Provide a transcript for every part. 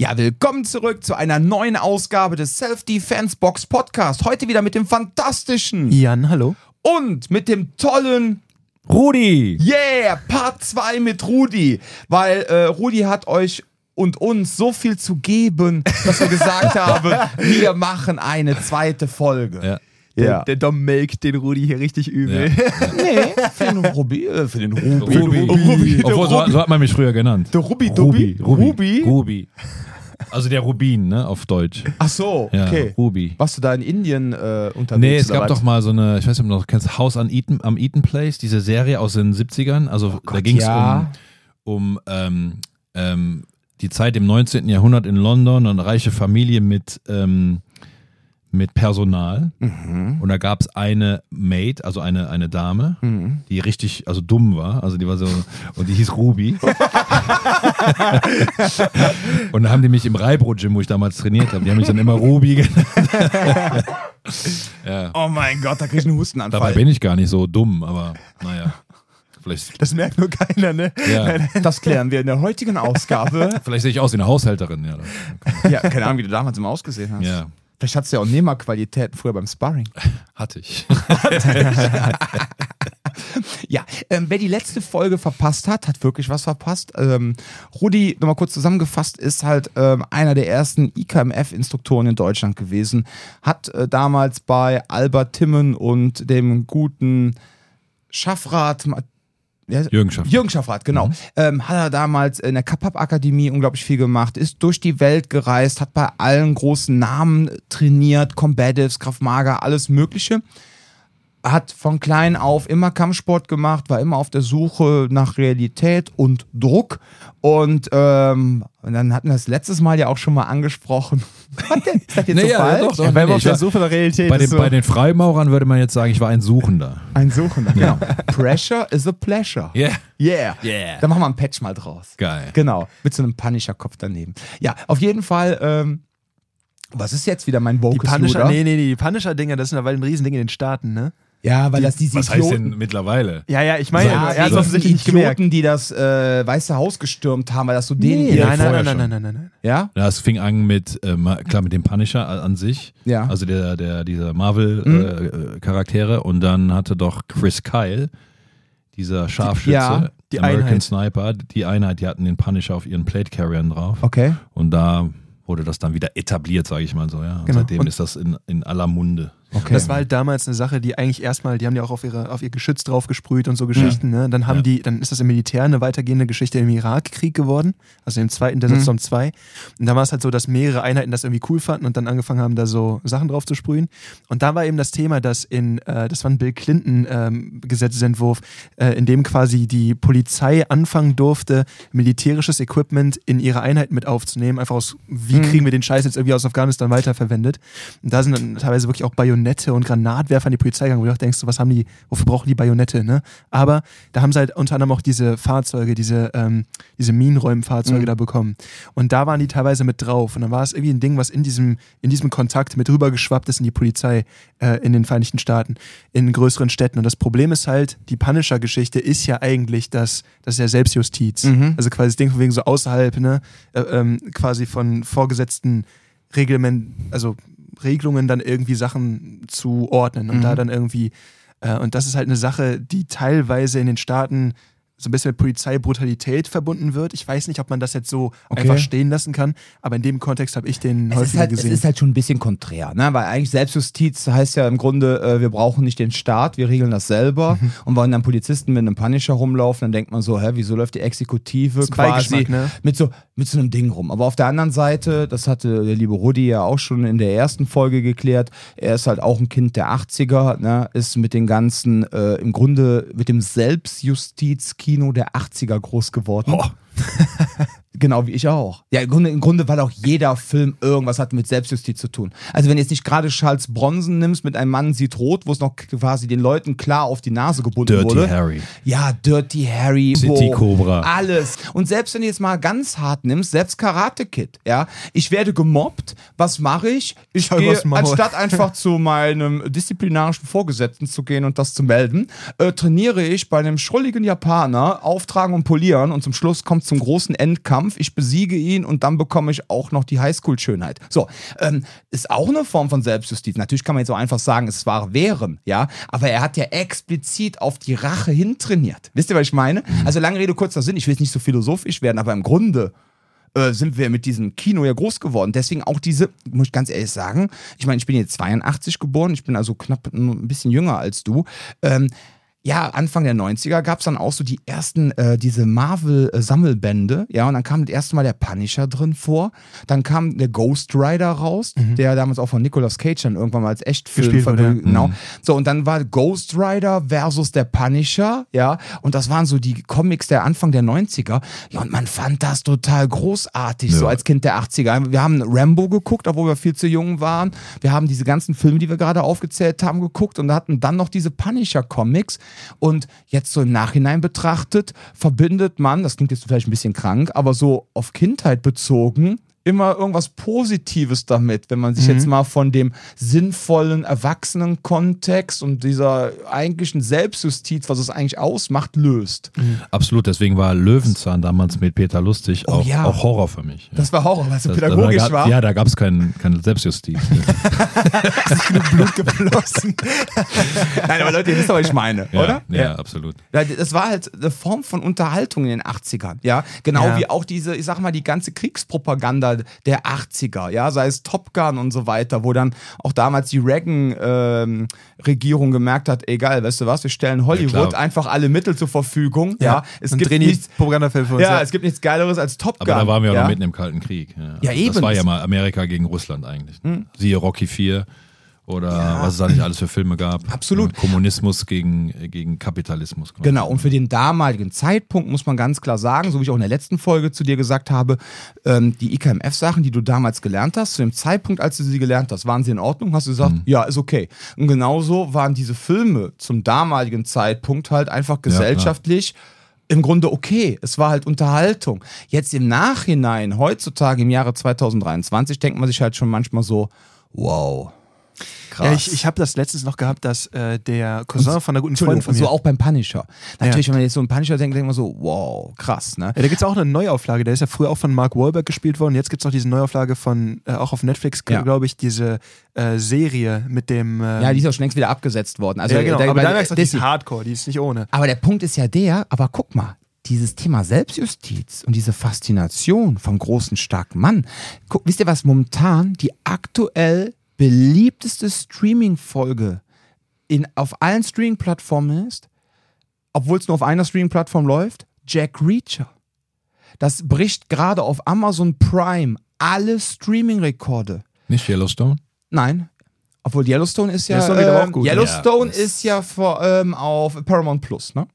Ja, willkommen zurück zu einer neuen Ausgabe des Self-Defense Box Podcast. Heute wieder mit dem fantastischen Jan, hallo. und mit dem tollen Rudi! Yeah, Part 2 mit Rudi. Weil äh, Rudi hat euch und uns so viel zu geben, dass wir gesagt haben, wir machen eine zweite Folge. Ja. Ja. Der Dom melkt den Rudi hier richtig übel. Nee, für den Ruby, äh, für den. Ruby. Ruby. Der Obwohl, so, so hat man mich früher genannt. Der Ruby, Ruby. Dubi? Ruby. Ruby? Also der Rubin, ne, auf Deutsch. Ach so, Ja, okay. Ruby. Warst du da in Indien äh, unterwegs? Nee, es gab was? doch mal so eine, ich weiß nicht, ob du noch kennst, House an Eaton, am Eaton Place, diese Serie aus den 70ern. Also da ging es Oh ja. um, um ähm, ähm, die Zeit im 19. Jahrhundert in London und eine reiche Familie mit, ähm, mit Personal. Mhm. Und da gab es eine Maid, also eine, eine Dame, die richtig, also dumm war. Also die war so, und die hieß Ruby. und da haben die mich im Reibro-Gym, wo ich damals trainiert habe, die haben mich dann immer Ruby genannt. ja. Oh mein Gott, da krieg ich einen Hustenanfall. Dabei bin ich gar nicht so dumm, aber naja. Vielleicht, Das merkt nur keiner, ne? ja, Das klären wir in der heutigen Ausgabe. vielleicht sehe ich aus wie eine Haushälterin. Ja, ja, keine Ahnung, wie du damals immer ausgesehen hast. ja Vielleicht hattest du ja auch Nehmerqualitäten früher beim Sparring. hatte ich. Ja, ähm, wer die letzte Folge verpasst hat, hat wirklich was verpasst. Ähm, Rudi, nochmal kurz zusammengefasst, ist halt ähm, einer der ersten IKMF-Instruktoren in Deutschland gewesen. Hat äh, damals bei Albert Timmen und dem guten Schaffrat, Jürgen Schaff. Jürgen Schaffrath, genau. Ähm, hat er damals in der Kapap-Akademie unglaublich viel gemacht, ist durch die Welt gereist, hat bei allen großen Namen trainiert, Combatives, Krav Maga, alles Mögliche. Hat von klein auf immer Kampfsport gemacht, war immer auf der Suche nach Realität und Druck. Und, ähm, und dann hatten wir das letztes Mal ja auch schon mal angesprochen. Was denn? Ist das jetzt so ja, falsch? doch, doch. Ja, weil nee, wir auf der Suche nach Realität Bei den, so. bei den Freimaurern würde man jetzt sagen, ich war ein Suchender. Ein Suchender, genau. Pressure is a pleasure. Yeah. Yeah. Yeah. Da machen wir einen Patch mal draus. Geil. Genau, mit so einem Punisher-Kopf daneben. Ja, auf jeden Fall, ähm, was ist jetzt wieder mein die Vocus Punisher, nee, nee, die Punisher-Dinger, das sind ja weil ein Riesending in den Staaten, ne? Ja, weil das diese Was heißt Idioten, denn mittlerweile? Ja, ja, ich meine, ja, er hat wegen offensichtlich nicht gemerkt. die das äh, Weiße Haus gestürmt haben, weil das so denen Nee, nein, nein, nein, nein, nein, nein, nein, nein. Ja? Ja, es fing an mit, äh, klar, mit dem Punisher an sich. Ja. Also der, der, dieser Marvel-Charaktere. Mhm. und dann hatte doch Chris Kyle, dieser Scharfschütze, ja, die American Einheit. Sniper, die Einheit, die hatten den Punisher auf ihren Plate Carriern drauf. Okay. Und da wurde das dann wieder etabliert, sage ich mal so. Ja. Und Genau. seitdem Und- ist das in, in aller Munde. Okay. Das war halt damals eine Sache, die eigentlich erstmal, die haben ja auch auf, ihre, auf ihr Geschütz drauf gesprüht und so Geschichten. Ne? Dann haben Ja. die, dann ist das im Militär eine weitergehende Geschichte im Irakkrieg geworden, also im zweiten, der Mhm. Satz 2. Und da war es halt so, dass mehrere Einheiten das irgendwie cool fanden und dann angefangen haben, da so Sachen drauf zu sprühen. Und da war eben das Thema, dass in, äh, das war ein Bill Clinton ähm, Gesetzesentwurf, äh, in dem quasi die Polizei anfangen durfte, militärisches Equipment in ihre Einheiten mit aufzunehmen, einfach aus, wie Mhm. kriegen wir den Scheiß jetzt irgendwie aus Afghanistan weiterverwendet. Und da sind dann teilweise wirklich auch Bajonette und Granatwerfer an die Polizei gegangen, wo du auch denkst, was haben die, wofür brauchen die Bajonette, ne? Aber da haben sie halt unter anderem auch diese Fahrzeuge, diese, ähm, diese Minenräumfahrzeuge Mhm. da bekommen. Und da waren die teilweise mit drauf. Und dann war es irgendwie ein Ding, was in diesem, in diesem Kontakt mit rübergeschwappt ist in die Polizei äh, in den Vereinigten Staaten, in größeren Städten. Und das Problem ist halt, die Punisher-Geschichte ist ja eigentlich das, das ist ja Selbstjustiz. Mhm. Also quasi das Ding von wegen so außerhalb, ne, äh, ähm, quasi von vorgesetzten Reglement, also Regelungen dann irgendwie Sachen zu ordnen und Mhm. da dann irgendwie, äh, und das ist halt eine Sache, die teilweise in den Staaten so ein bisschen mit Polizeibrutalität verbunden wird. Ich weiß nicht, ob man das jetzt so Okay. einfach stehen lassen kann, aber in dem Kontext habe ich den Es ist, häufiger halt, es gesehen. ist halt schon ein bisschen konträr, ne? weil eigentlich Selbstjustiz heißt ja im Grunde, äh, wir brauchen nicht den Staat, wir regeln das selber. Mhm. Und wenn dann Polizisten mit einem Punisher rumlaufen, dann denkt man so, hä, wieso läuft die Exekutive quasi ne? mit, so, mit so einem Ding rum. Aber auf der anderen Seite, das hatte der liebe Rudi ja auch schon in der ersten Folge geklärt, er ist halt auch ein Kind der 80er, ne? ist mit den ganzen, äh, im Grunde mit dem Selbstjustizkino der 80er groß geworden. Oh. Genau wie ich auch. Ja, im Grunde, im Grunde, weil auch jeder Film irgendwas hat mit Selbstjustiz zu tun. Also wenn du jetzt nicht gerade Charles Bronson nimmst mit einem Mann sieht rot, wo es noch quasi den Leuten klar auf die Nase gebunden Dirty wurde. Harry. Ja, Dirty Harry, City Cobra. alles. Und selbst wenn du jetzt mal ganz hart nimmst, selbst Karate Kid, ja, ich werde gemobbt, was mache ich? Ich Schau gehe, anstatt einfach zu meinem disziplinarischen Vorgesetzten zu gehen und das zu melden, äh, trainiere ich bei einem schrulligen Japaner, auftragen und polieren und zum Schluss kommt zum großen Endkampf Kampf, ich besiege ihn und dann bekomme ich auch noch die Highschool-Schönheit. So, ähm, ist auch eine Form von Selbstjustiz. Natürlich kann man jetzt auch einfach sagen, es war Wehren, ja, aber er hat ja explizit auf die Rache hintrainiert. Wisst ihr, was ich meine? Also lange Rede, kurzer Sinn, ich will jetzt nicht so philosophisch werden, aber im Grunde äh, sind wir mit diesem Kino ja groß geworden. Deswegen auch diese, muss ich ganz ehrlich sagen, ich meine, ich bin jetzt 82 geboren, ich bin also knapp ein bisschen jünger als du. Ähm, ja, Anfang der 90er gab es dann auch so die ersten, äh, diese Marvel-Sammelbände, ja, und dann kam das erste Mal der Punisher drin vor, dann kam der Ghost Rider raus, Mhm. der damals auch von Nicolas Cage dann irgendwann mal als Echtfilm Gespielt wurde, ja. genau. So, und dann war Ghost Rider versus der Punisher, ja, und das waren so die Comics der Anfang der 90er, ja, und man fand das total großartig, so Ja. als Kind der 80er. Wir haben Rambo geguckt, obwohl wir viel zu jung waren. Wir haben diese ganzen Filme, die wir gerade aufgezählt haben, geguckt und hatten dann noch diese Punisher-Comics. Und jetzt so im Nachhinein betrachtet, verbindet man, das klingt jetzt vielleicht ein bisschen krank, aber so auf Kindheit bezogen, immer irgendwas Positives damit, wenn man sich jetzt mal von dem sinnvollen Erwachsenen-Kontext und dieser eigentlichen Selbstjustiz, was es eigentlich ausmacht, löst. Absolut, deswegen war Löwenzahn damals mit Peter Lustig Oh auch, ja. auch Horror für mich. Das war Horror, weil es so pädagogisch da, war. Ja, da gab es kein, keine Selbstjustiz. Blut geflossen. Nein, aber Leute, ihr wisst doch, was ich meine, ja, oder? Ja, absolut. Ja, das war halt eine Form von Unterhaltung in den 80ern, ja. Genau Ja. wie auch diese, ich sag mal, die ganze Kriegspropaganda der 80er, ja, sei es Top Gun und so weiter, wo dann auch damals die Reagan-Regierung gemerkt hat, egal, weißt du was, wir stellen Hollywood klar. einfach alle Mittel zur Verfügung, ja. Es und gibt nichts, für uns. ja, es gibt nichts Geileres als Top Gun. Aber da waren wir ja? noch mitten im Kalten Krieg. Ja, Ja, eben. Das war ja mal Amerika gegen Russland eigentlich. Hm. Siehe Rocky 4 oder was es da nicht alles für Filme gab. Absolut. Ja, Kommunismus gegen, gegen Kapitalismus. quasi. Genau, und für den damaligen Zeitpunkt muss man ganz klar sagen, so wie ich auch in der letzten Folge zu dir gesagt habe, ähm, die IKMF-Sachen, die du damals gelernt hast, zu dem Zeitpunkt, als du sie gelernt hast, waren sie in Ordnung? Hast du gesagt, ja, ist okay. Und genauso waren diese Filme zum damaligen Zeitpunkt halt einfach gesellschaftlich. im Grunde okay. Es war halt Unterhaltung. Jetzt im Nachhinein, heutzutage im Jahre 2023, denkt man sich halt schon manchmal so, wow, krass. Ja, ich, ich habe das letztens noch gehabt, dass äh, der Cousin von einer guten Freundin von mir. so auch beim Punisher. Natürlich, wenn man jetzt so einen Punisher denkt, denkt man so, wow, krass, ne? Ja, da gibt es auch eine Neuauflage. Der ist ja früher auch von Mark Wahlberg gespielt worden. Jetzt gibt es noch diese Neuauflage von, äh, auch auf Netflix, Ja. glaube ich, diese äh, Serie mit dem. ähm, Ja, die ist auch schon längst wieder abgesetzt worden. Also, ja, genau. da- aber da merkst du, die ist Hardcore, die ist nicht ohne. Aber der Punkt ist ja der, aber guck mal, dieses Thema Selbstjustiz und diese Faszination vom großen, starken Mann. Guck, wisst ihr, was momentan die aktuell beliebteste Streaming-Folge in, auf allen Streaming-Plattformen ist? Obwohl es nur auf einer Streaming-Plattform läuft? Jack Reacher. Das bricht gerade auf Amazon Prime alle Streaming-Rekorde. Nicht Yellowstone? Nein. Obwohl Yellowstone ist ja. Yellowstone ähm, auch gut, ne? Yellowstone Ja, ist ja vor, ähm, auf Paramount Plus, ne?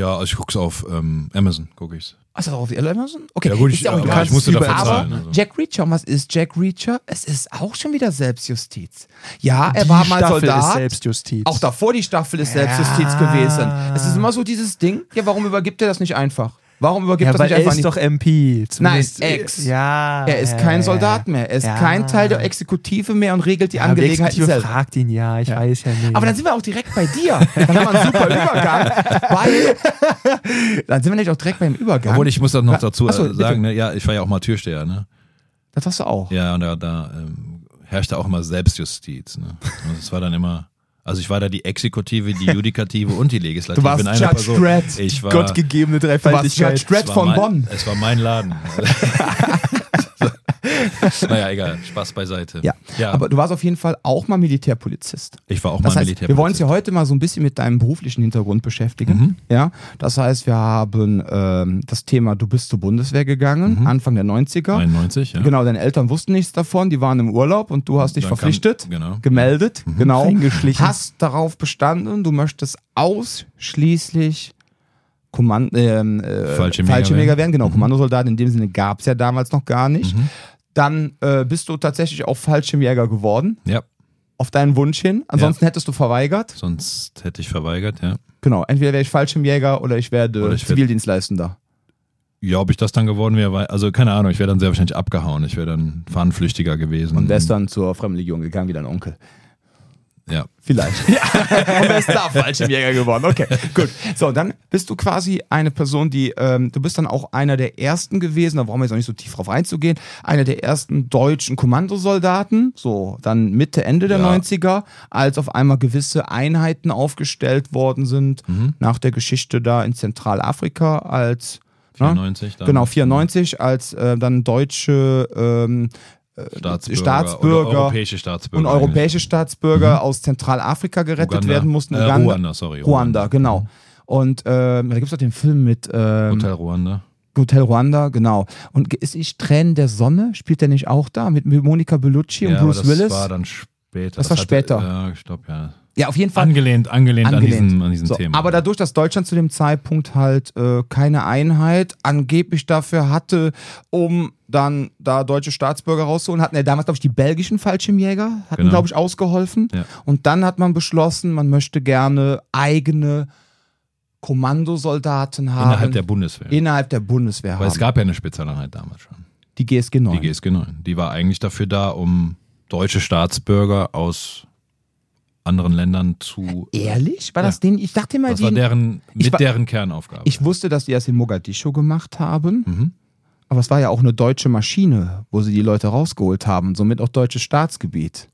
Ja, also ich guck's auf ähm, Amazon, guck ich's. Ist das auf Amazon? Okay, Ja gut, ist ich, ja auch aber egal. ich musste dafür Aber zahlen. Also. Jack Reacher, und was ist Jack Reacher? Es ist auch schon wieder Selbstjustiz. Ja, er Die war mal Staffel ist Soldat. Selbstjustiz. Auch davor die Staffel ist Ja. Selbstjustiz gewesen. Es ist immer so dieses Ding, ja, warum übergibt er das nicht einfach? Warum übergibt ja, er das weil nicht er einfach ist nicht? doch MP. Zumindest, Nein, Ex. Ja. er ist ja, kein ja, Soldat mehr. Er ist Ja. kein Teil der Exekutive mehr und regelt die Ja, aber die selbst. fragt ihn ja, ich weiß ja nicht. Aber dann sind wir auch direkt bei dir. Dann haben wir einen super Übergang, weil dann sind wir nämlich auch direkt beim Übergang. Obwohl ich muss das noch dazu Achso, äh, sagen, ne, ja, ich war ja auch mal Türsteher, ne? das hast du auch. Ja, und da, da ähm, herrschte auch immer Selbstjustiz. Ne? Also es war dann immer, also ich war da die Exekutive, die Judikative und die Legislative Du warst in einer Judge Person. Dredd. Ich war, Gottgegebene Du warst Dreifaltigkeit. Judge Dredd von mein, Bonn. Es war mein Laden. naja, egal, Spaß beiseite. Ja. ja aber du warst auf jeden Fall auch mal Militärpolizist. ich war auch Das mal heißt, Militär. wir wollen uns ja heute mal so ein bisschen mit deinem beruflichen Hintergrund beschäftigen. Mhm. Ja, das heißt, wir haben ähm, das Thema, du bist zur Bundeswehr gegangen, Mhm. Anfang der 90er. 91, ja. Genau, deine Eltern wussten nichts davon, die waren im Urlaub und du hast dich Dann kam- verpflichtet, genau. gemeldet, genau, Eingeschlichen. hast darauf bestanden, du möchtest ausschließlich Kommand ähm, äh, Fallschirmjäger Fallschirmjäger werden. werden. Genau, Mhm. Kommandosoldat in dem Sinne gab es ja damals noch gar nicht. Mhm. Dann äh, bist du tatsächlich auch Fallschirmjäger geworden, Ja, auf deinen Wunsch hin. Ansonsten hättest du verweigert. sonst hätte ich verweigert, ja. Genau, entweder wäre ich Fallschirmjäger oder ich werde Oder ich Zivildienstleistender. Ja, ob ich das dann geworden wäre, also keine Ahnung, ich wäre dann sehr wahrscheinlich abgehauen. Ich wäre dann Fahnenflüchtiger gewesen. Und wärst dann zur Fremdenlegion gegangen wie dein Onkel. Ja. Vielleicht. Ja. Und wer ist da Fallschirmjäger geworden? Okay, gut. So, dann bist du quasi eine Person, die, ähm, du bist dann auch einer der ersten gewesen, da brauchen wir jetzt auch nicht so tief drauf einzugehen, einer der ersten deutschen Kommandosoldaten, so dann Mitte, Ende der Ja. 90er, als auf einmal gewisse Einheiten aufgestellt worden sind, Mhm. nach der Geschichte da in Zentralafrika, als ne? 94 dann. Genau, 94, als äh, dann deutsche ähm, Staatsbürger, Staatsbürger europäische Staatsbürger. und europäische Staatsbürger aus Zentralafrika gerettet Mhm. Uganda. werden mussten. Äh. Ruanda, sorry. Ruanda, genau. Und ähm, da gibt es auch den Film mit ähm, Hotel Ruanda. Hotel Ruanda, genau. Und ist ich Tränen der Sonne? Spielt der nicht auch da mit Monica Bellucci und ja, aber Bruce das Willis? war dann später. Das war hatte- später. Ja, ich glaube, ja. Ja, auf jeden Fall. Angelehnt, angelehnt, angelehnt. an diesem, an diesem So, Thema. Aber dadurch, dass Deutschland zu dem Zeitpunkt halt äh, keine Einheit angeblich dafür hatte, um dann da deutsche Staatsbürger rauszuholen, hatten ja damals, glaube ich, die belgischen Fallschirmjäger, hatten, Genau. glaube ich, ausgeholfen. Ja. Und dann hat man beschlossen, man möchte gerne eigene Kommandosoldaten haben. Innerhalb der Bundeswehr. innerhalb der Bundeswehr Weil haben. es gab ja eine Spezialeinheit damals schon. die GSG 9. Die GSG 9. Die war eigentlich dafür da, um deutsche Staatsbürger aus anderen Ländern zu. Ehrlich? War Ja. das den? Ich dachte immer, Das die, war deren, mit war- deren Kernaufgabe. ich wusste, dass die das in Mogadischu gemacht haben. mhm. Aber es war ja auch eine deutsche Maschine, wo sie die Leute rausgeholt haben, somit auch deutsches Staatsgebiet.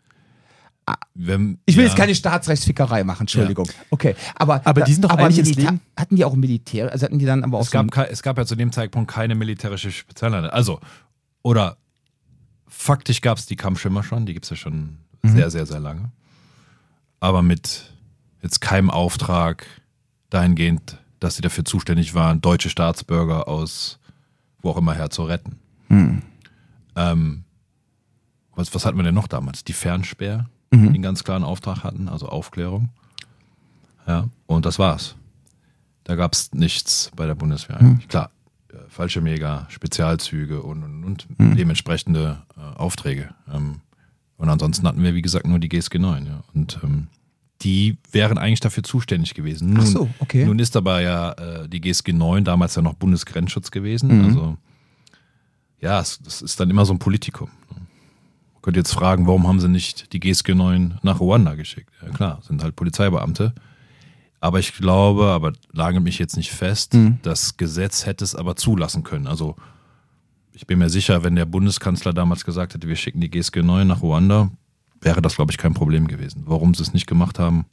Wenn, Ich will ja, jetzt keine Staatsrechtsfickerei machen, Entschuldigung. Okay, aber Aber die sind doch ins Milita- Leben- hatten die auch Militär, also hatten die dann aber auch Es gab, kei- es gab ja zu dem Zeitpunkt keine militärische Spezialeinheit. Also, oder faktisch gab es die Kampfschimmer schon, die gibt es ja schon Mhm. sehr, sehr, sehr lange. Aber mit jetzt keinem Auftrag dahingehend, dass sie dafür zuständig waren, deutsche Staatsbürger aus wo auch immer her zu retten. Hm. Ähm, was, was hatten wir denn noch damals? Die Fernsperr, Mhm. die einen ganz klaren Auftrag hatten, also Aufklärung. Ja, und das war's. Da gab es nichts bei der Bundeswehr. Mhm. Klar, äh, Fallschirmjäger, Spezialzüge und, und, und Mhm. dementsprechende äh, Aufträge. Ähm, und ansonsten hatten wir, wie gesagt, nur die GSG 9. Ja. Und ähm, die wären eigentlich dafür zuständig gewesen. Nun, Ach so, okay. nun ist aber ja äh, die GSG 9 damals ja noch Bundesgrenzschutz gewesen. Mhm. Also ja, es, das ist dann immer so ein Politikum. Man könnte jetzt fragen, warum haben sie nicht die GSG 9 nach Ruanda geschickt? Ja klar, sind halt Polizeibeamte. Aber ich glaube, aber lage mich jetzt nicht fest, Mhm. das Gesetz hätte es aber zulassen können. Also ich bin mir sicher, wenn der Bundeskanzler damals gesagt hätte, wir schicken die GSG 9 nach Ruanda, wäre das, glaube ich, kein Problem gewesen. Warum sie es nicht gemacht haben,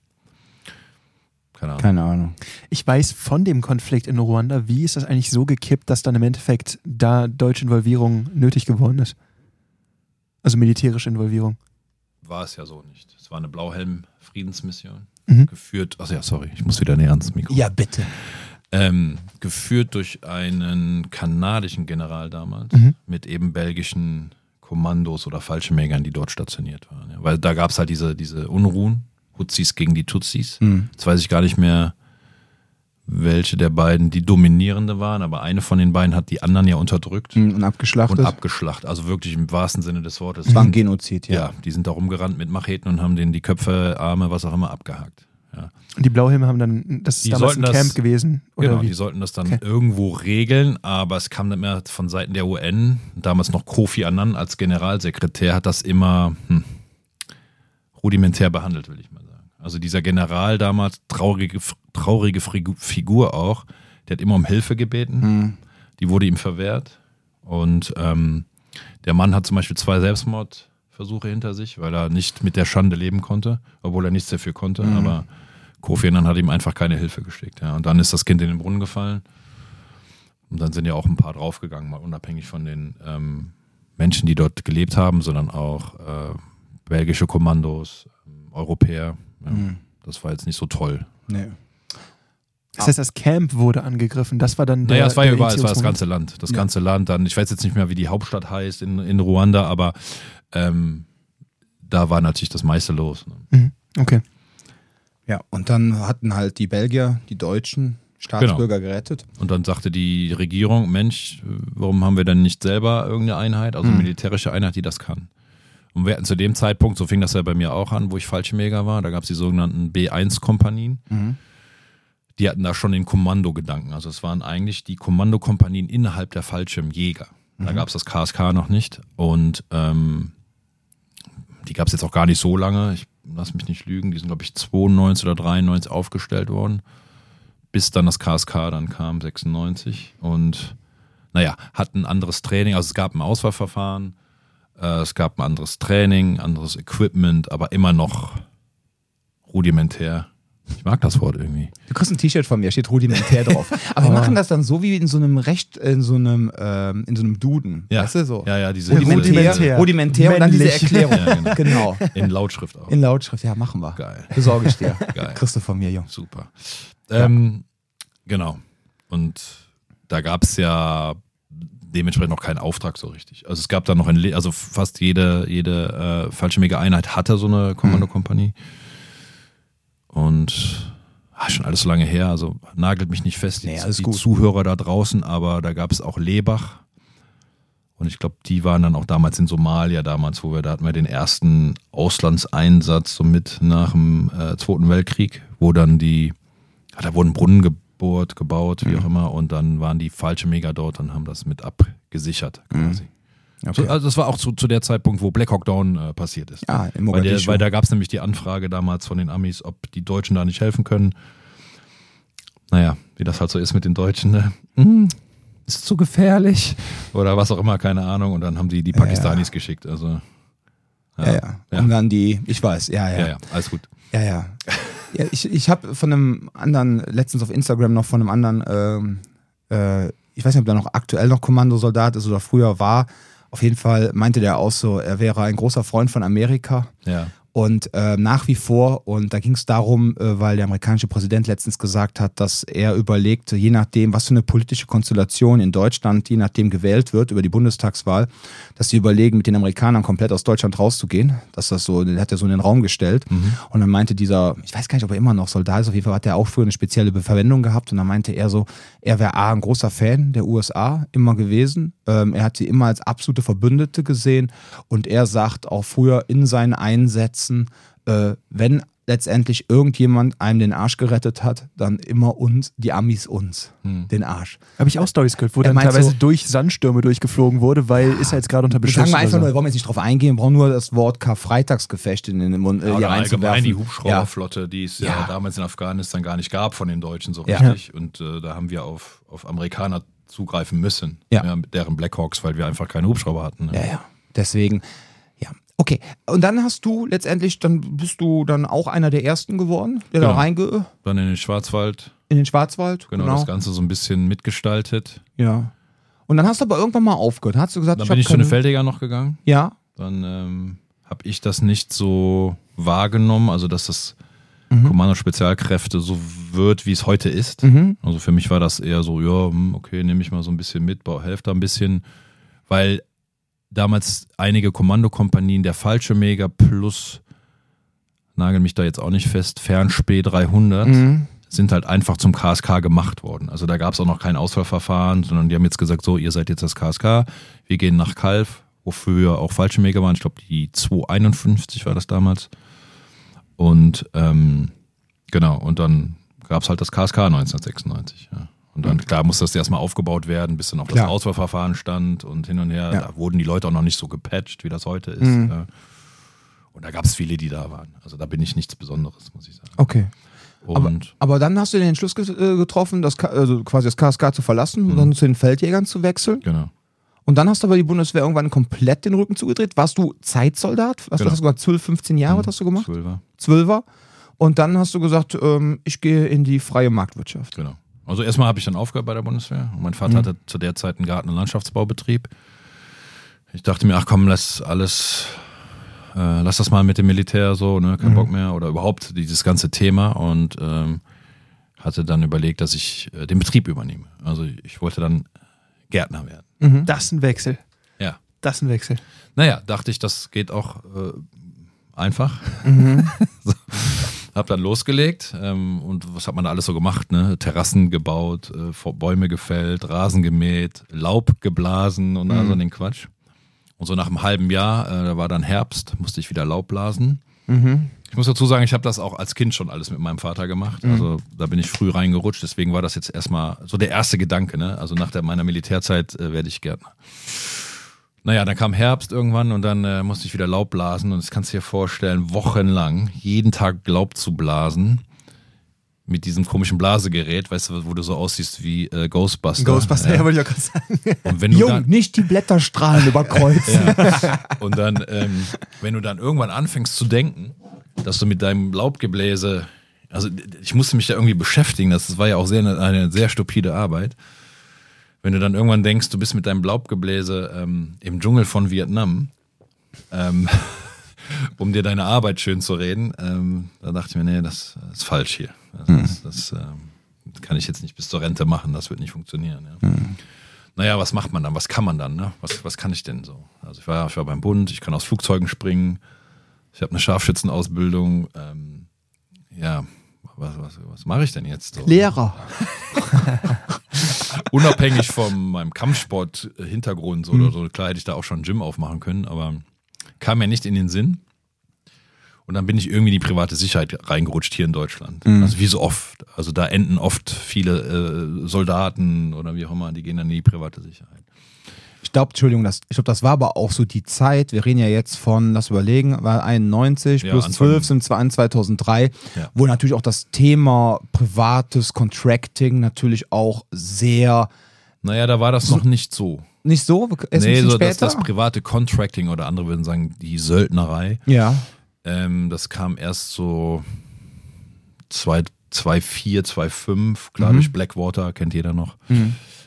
keine Ahnung. Keine Ahnung. Ich weiß von dem Konflikt in Ruanda, wie ist das eigentlich so gekippt, dass dann im Endeffekt da deutsche Involvierung nötig geworden ist? Also militärische Involvierung. War es ja so nicht. Es war eine Blauhelm-Friedensmission, Mhm. geführt, ach ja, sorry, ich muss wieder näher ans Mikro. Ja, bitte. Ähm, geführt durch einen kanadischen General damals Mhm. mit eben belgischen Kommandos oder Fallschirmjägern, die dort stationiert waren. Ja. Weil da gab es halt diese, diese Unruhen, Hutsis gegen die Tutsis. Mhm. Jetzt weiß ich gar nicht mehr, welche der beiden die dominierende waren, aber eine von den beiden hat die anderen ja unterdrückt Mhm, Und abgeschlachtet. und abgeschlacht. Also wirklich im wahrsten Sinne des Wortes. das war ein Genozid, ja. ja, die sind da rumgerannt mit Macheten und haben denen die Köpfe, Arme, was auch immer abgehakt. Ja. Und die Blauhelme haben dann, das ist Die damals ein das- Camp gewesen. Oder Genau, wie? die sollten das dann Okay. irgendwo regeln, aber es kam nicht mehr von Seiten der UN. Damals noch Kofi Annan als Generalsekretär hat das immer hm, rudimentär behandelt, will ich mal sagen. Also dieser General damals, traurige, traurige Figu- Figur auch, der hat immer um Hilfe gebeten. Mhm. Die wurde ihm verwehrt. Und ähm, der Mann hat zum Beispiel zwei Selbstmordversuche hinter sich, weil er nicht mit der Schande leben konnte, obwohl er nichts dafür konnte. Mhm. Aber Kofi Annan hat ihm einfach keine Hilfe geschickt. Ja. Und dann ist das Kind in den Brunnen gefallen. Und dann sind ja auch ein paar draufgegangen, mal unabhängig von den ähm, Menschen, die dort gelebt haben, sondern auch äh, belgische Kommandos, ähm, Europäer. Ja. Mhm. Das war jetzt nicht so toll. Nee. Das heißt, das Camp wurde angegriffen. Das war dann der. Naja, es war ja überall, es war das ganze Land. Das Ja. ganze Land. Dann, ich weiß jetzt nicht mehr, wie die Hauptstadt heißt in, in Ruanda, aber ähm, da war natürlich das meiste los. Ne? Mhm. Okay. Ja, und dann hatten halt die Belgier, die Deutschen, Staatsbürger Genau. gerettet. Und dann sagte die Regierung, Mensch, warum haben wir denn nicht selber irgendeine Einheit, also eine Mhm. militärische Einheit, die das kann? Und wir hatten zu dem Zeitpunkt, so fing das ja bei mir auch an, wo ich Fallschirmjäger war, da gab es die sogenannten B1-Kompanien. Mhm. Die hatten da schon den Kommandogedanken. Also es waren eigentlich die Kommandokompanien innerhalb der Fallschirmjäger. Da Mhm. gab es das KSK noch nicht. Und ähm, die gab es jetzt auch gar nicht so lange. Ich lass mich nicht lügen, die sind, glaube ich, 92 oder 93 aufgestellt worden, bis dann das KSK dann kam, 96. Und naja, hatten ein anderes Training, also es gab ein Auswahlverfahren, äh, es gab ein anderes Training, anderes Equipment, aber immer noch rudimentär. Ich mag das Wort irgendwie. Du kriegst ein T-Shirt von mir, steht rudimentär drauf. Aber wir machen das dann so wie in so einem Recht, in so einem, ähm, in so einem Duden. Ja. Weißt du so? Ja, ja, diese Rudimentär, Rudimentär. rudimentär und dann diese. Erklärung. Ja, genau. genau. in Lautschrift auch. In Lautschrift, ja, machen wir. Geil. Besorge ich dir. Geil. Kriegst du von mir, Jungs. Super. Ähm, genau. Und da gab es ja dementsprechend noch keinen Auftrag so richtig. Also es gab da noch ein, Le also fast jede, jede äh, Fallschirmjäger-Einheit hatte so eine Kommandokompanie. Und ah, schon alles so lange her, also nagelt mich nicht fest, die, Nee, die. Zuhörer da draußen, aber da gab es auch Lebach. Und ich glaube, die waren dann auch damals in Somalia, damals, wo wir, da hatten wir den ersten Auslandseinsatz so mit nach dem äh, Zweiten Weltkrieg, wo dann die, ja, da wurden Brunnen gebohrt, gebaut, wie auch immer, und dann waren die falsche Mega dort und haben das mit abgesichert quasi. So, also das war auch zu, zu der Zeitpunkt, wo Black Hawk Down äh, passiert ist. Ja, im weil, der, weil da gab es nämlich die Anfrage damals von den Amis, ob die Deutschen da nicht helfen können. Naja, wie das halt so ist mit den Deutschen, ne? Hm, ist zu gefährlich. Oder was auch immer, keine Ahnung. Und dann haben die die Pakistanis geschickt. Also, Ja, ja. Und dann die, ich weiß, ja, ja. ja, ja, alles gut. Ja, ja. ja ich ich habe von einem anderen, letztens auf Instagram noch von einem anderen, ähm, äh, ich weiß nicht, ob der noch aktuell noch Kommandosoldat ist oder früher war. Auf jeden Fall meinte der auch so, er wäre ein großer Freund von Amerika. Ja. Und äh, nach wie vor, und da ging es darum, äh, weil der amerikanische Präsident letztens gesagt hat, dass er überlegt, je nachdem, was für eine politische Konstellation in Deutschland, je nachdem gewählt wird über die Bundestagswahl, dass sie überlegen, mit den Amerikanern komplett aus Deutschland rauszugehen. Dass das so, hat er so in den Raum gestellt. Und dann meinte dieser, ich weiß gar nicht, ob er immer noch Soldat ist, auf jeden Fall hat er auch früher eine spezielle Verwendung gehabt. Und dann meinte er so, er wäre A, ein großer Fan der USA immer gewesen. Ähm, er hat sie immer als absolute Verbündete gesehen. Und er sagt auch früher in seinen Einsätzen, äh, wenn letztendlich irgendjemand einem den Arsch gerettet hat, dann immer uns, die Amis uns, den Arsch. Habe ich auch Stories gehört, wo Er dann teilweise so- durch Sandstürme durchgeflogen wurde, weil ist er jetzt gerade unter Beschuss. sagen wir einfach so. nur, wir wollen jetzt nicht drauf eingehen, wir brauchen nur das Wort Karfreitagsgefecht in den Mund äh, Ja, hier oder allgemein reinzuwerfen. die Hubschrauberflotte, die es ja. Ja. damals in Afghanistan gar nicht gab von den Deutschen so Ja. richtig. Und äh, da haben wir auf, auf Amerikaner zugreifen müssen. Ja. mit deren Blackhawks, weil wir einfach keine Hubschrauber hatten. ne? Ja, ja. Deswegen, ja. Okay. Und dann hast du letztendlich, dann bist du dann auch einer der ersten geworden, der da Genau. reinge Dann in den Schwarzwald, in den Schwarzwald. genau, das Ganze so ein bisschen mitgestaltet. Ja. Und dann hast du aber irgendwann mal aufgehört. Hast du gesagt, Dann ich bin ich zu den Feldjägern noch gegangen. Ja. Dann ähm, habe ich das nicht so wahrgenommen, also dass das Mhm. Kommando Spezialkräfte so wird, wie es heute ist. Mhm. Also für mich war das eher so, ja, hm, okay, nehme ich mal so ein bisschen mit, helfe da ein bisschen, weil damals einige Kommandokompanien der Fallschirmjäger plus, nagel mich da jetzt auch nicht fest, Fernspee 300 Mhm. sind halt einfach zum KSK gemacht worden. Also da gab es auch noch kein Auswahlverfahren, sondern die haben jetzt gesagt, so, ihr seid jetzt das KSK, wir gehen nach Kalf, wofür auch Fallschirmjäger waren. Ich glaube, die 251 war das damals. Und ähm, genau, und dann gab es halt das KSK 1996. Ja. Und dann, klar, musste das erstmal aufgebaut werden, bis dann auch das Klar. Auswahlverfahren stand und hin und her. Ja. Da wurden die Leute auch noch nicht so gepatcht, wie das heute ist. Mhm. Ja. Und da gab es viele, die da waren. Also da bin ich nichts Besonderes, muss ich sagen. Okay. Aber, Und aber dann hast du den Entschluss äh, getroffen, das, also quasi das KSK zu verlassen Mhm. und dann zu den Feldjägern zu wechseln. genau. Und dann hast du aber die Bundeswehr irgendwann komplett den Rücken zugedreht. Warst du Zeitsoldat? Was Genau. hast du gesagt? 12, 15 Jahre was hast du gemacht? Zwölfer. Zwölfer. Und dann hast du gesagt, ähm, ich gehe in die freie Marktwirtschaft. Genau. Also erstmal habe ich dann aufgehört bei der Bundeswehr. Und mein Vater hatte zu der Zeit einen Garten- und Landschaftsbaubetrieb. Ich dachte mir, ach komm, lass alles, äh, lass das mal mit dem Militär so, ne, kein Bock mehr oder überhaupt dieses ganze Thema und ähm, hatte dann überlegt, dass ich äh, den Betrieb übernehme. Also ich wollte dann Gärtner werden. Das ist ein Wechsel. Ja. Das ist ein Wechsel. Naja, dachte ich, das geht auch äh, einfach. so. Hab dann losgelegt ähm, und was hat man da alles so gemacht? Ne? Terrassen gebaut, äh, vor- Bäume gefällt, Rasen gemäht, Laub geblasen und all so den Quatsch. Und so nach einem halben Jahr, äh, da war dann Herbst, musste ich wieder Laub blasen. Ich muss dazu sagen, ich habe das auch als Kind schon alles mit meinem Vater gemacht. Also da bin ich früh reingerutscht. Deswegen war das jetzt erstmal so der erste Gedanke. Ne? Also nach der, meiner Militärzeit äh, werde ich Gärtner. Naja, dann kam Herbst irgendwann und dann äh, musste ich wieder Laub blasen und das kannst du dir vorstellen, wochenlang jeden Tag Laub zu blasen mit diesem komischen Blasegerät, weißt du, wo du so aussiehst wie äh, Ghostbuster. Ghostbuster, ja, ja. wollte ich auch gerade sagen. Und wenn du Jung, dann, nicht die Blätterstrahlen überkreuzen. und dann, ähm, wenn du dann irgendwann anfängst zu denken, dass du mit deinem Laubgebläse, also ich musste mich da irgendwie beschäftigen, das war ja auch sehr, eine sehr stupide Arbeit. Wenn du dann irgendwann denkst, du bist mit deinem Laubgebläse ähm, im Dschungel von Vietnam, ähm, um dir deine Arbeit schön zu reden, ähm, da dachte ich mir, nee, das ist falsch hier. Das, das, das ähm, kann ich jetzt nicht bis zur Rente machen, das wird nicht funktionieren. Ja. Naja, was macht man dann? Was kann man dann? Ne? Was, was kann ich denn so? Also ich war, ich war beim Bund, ich kann aus Flugzeugen springen, ich habe eine Scharfschützenausbildung. Ähm, ja, was, was, was mache ich denn jetzt? So? Lehrer. Unabhängig von meinem Kampfsport-Hintergrund so oder so, klar hätte ich da auch schon ein Gym aufmachen können, aber kam mir nicht in den Sinn. Und dann bin ich irgendwie in die private Sicherheit reingerutscht hier in Deutschland. Also wie so oft. Also da enden oft viele äh, Soldaten oder wie auch immer, die gehen dann in die private Sicherheit. Ich glaube, Entschuldigung, das, ich glaube, das war aber auch so die Zeit. Wir reden ja jetzt von, lass überlegen, war 91 Ja, plus Anfang- 12 sind zwar an 2003, Ja. wo natürlich auch das Thema privates Contracting natürlich auch sehr, Naja, da war das noch nicht so. nicht so, erst nee, so das, später. das private Contracting oder andere würden sagen, die Söldnerei. ja. Ähm, das kam erst so 2004, 2005, klar, Mhm. durch Blackwater, kennt jeder noch.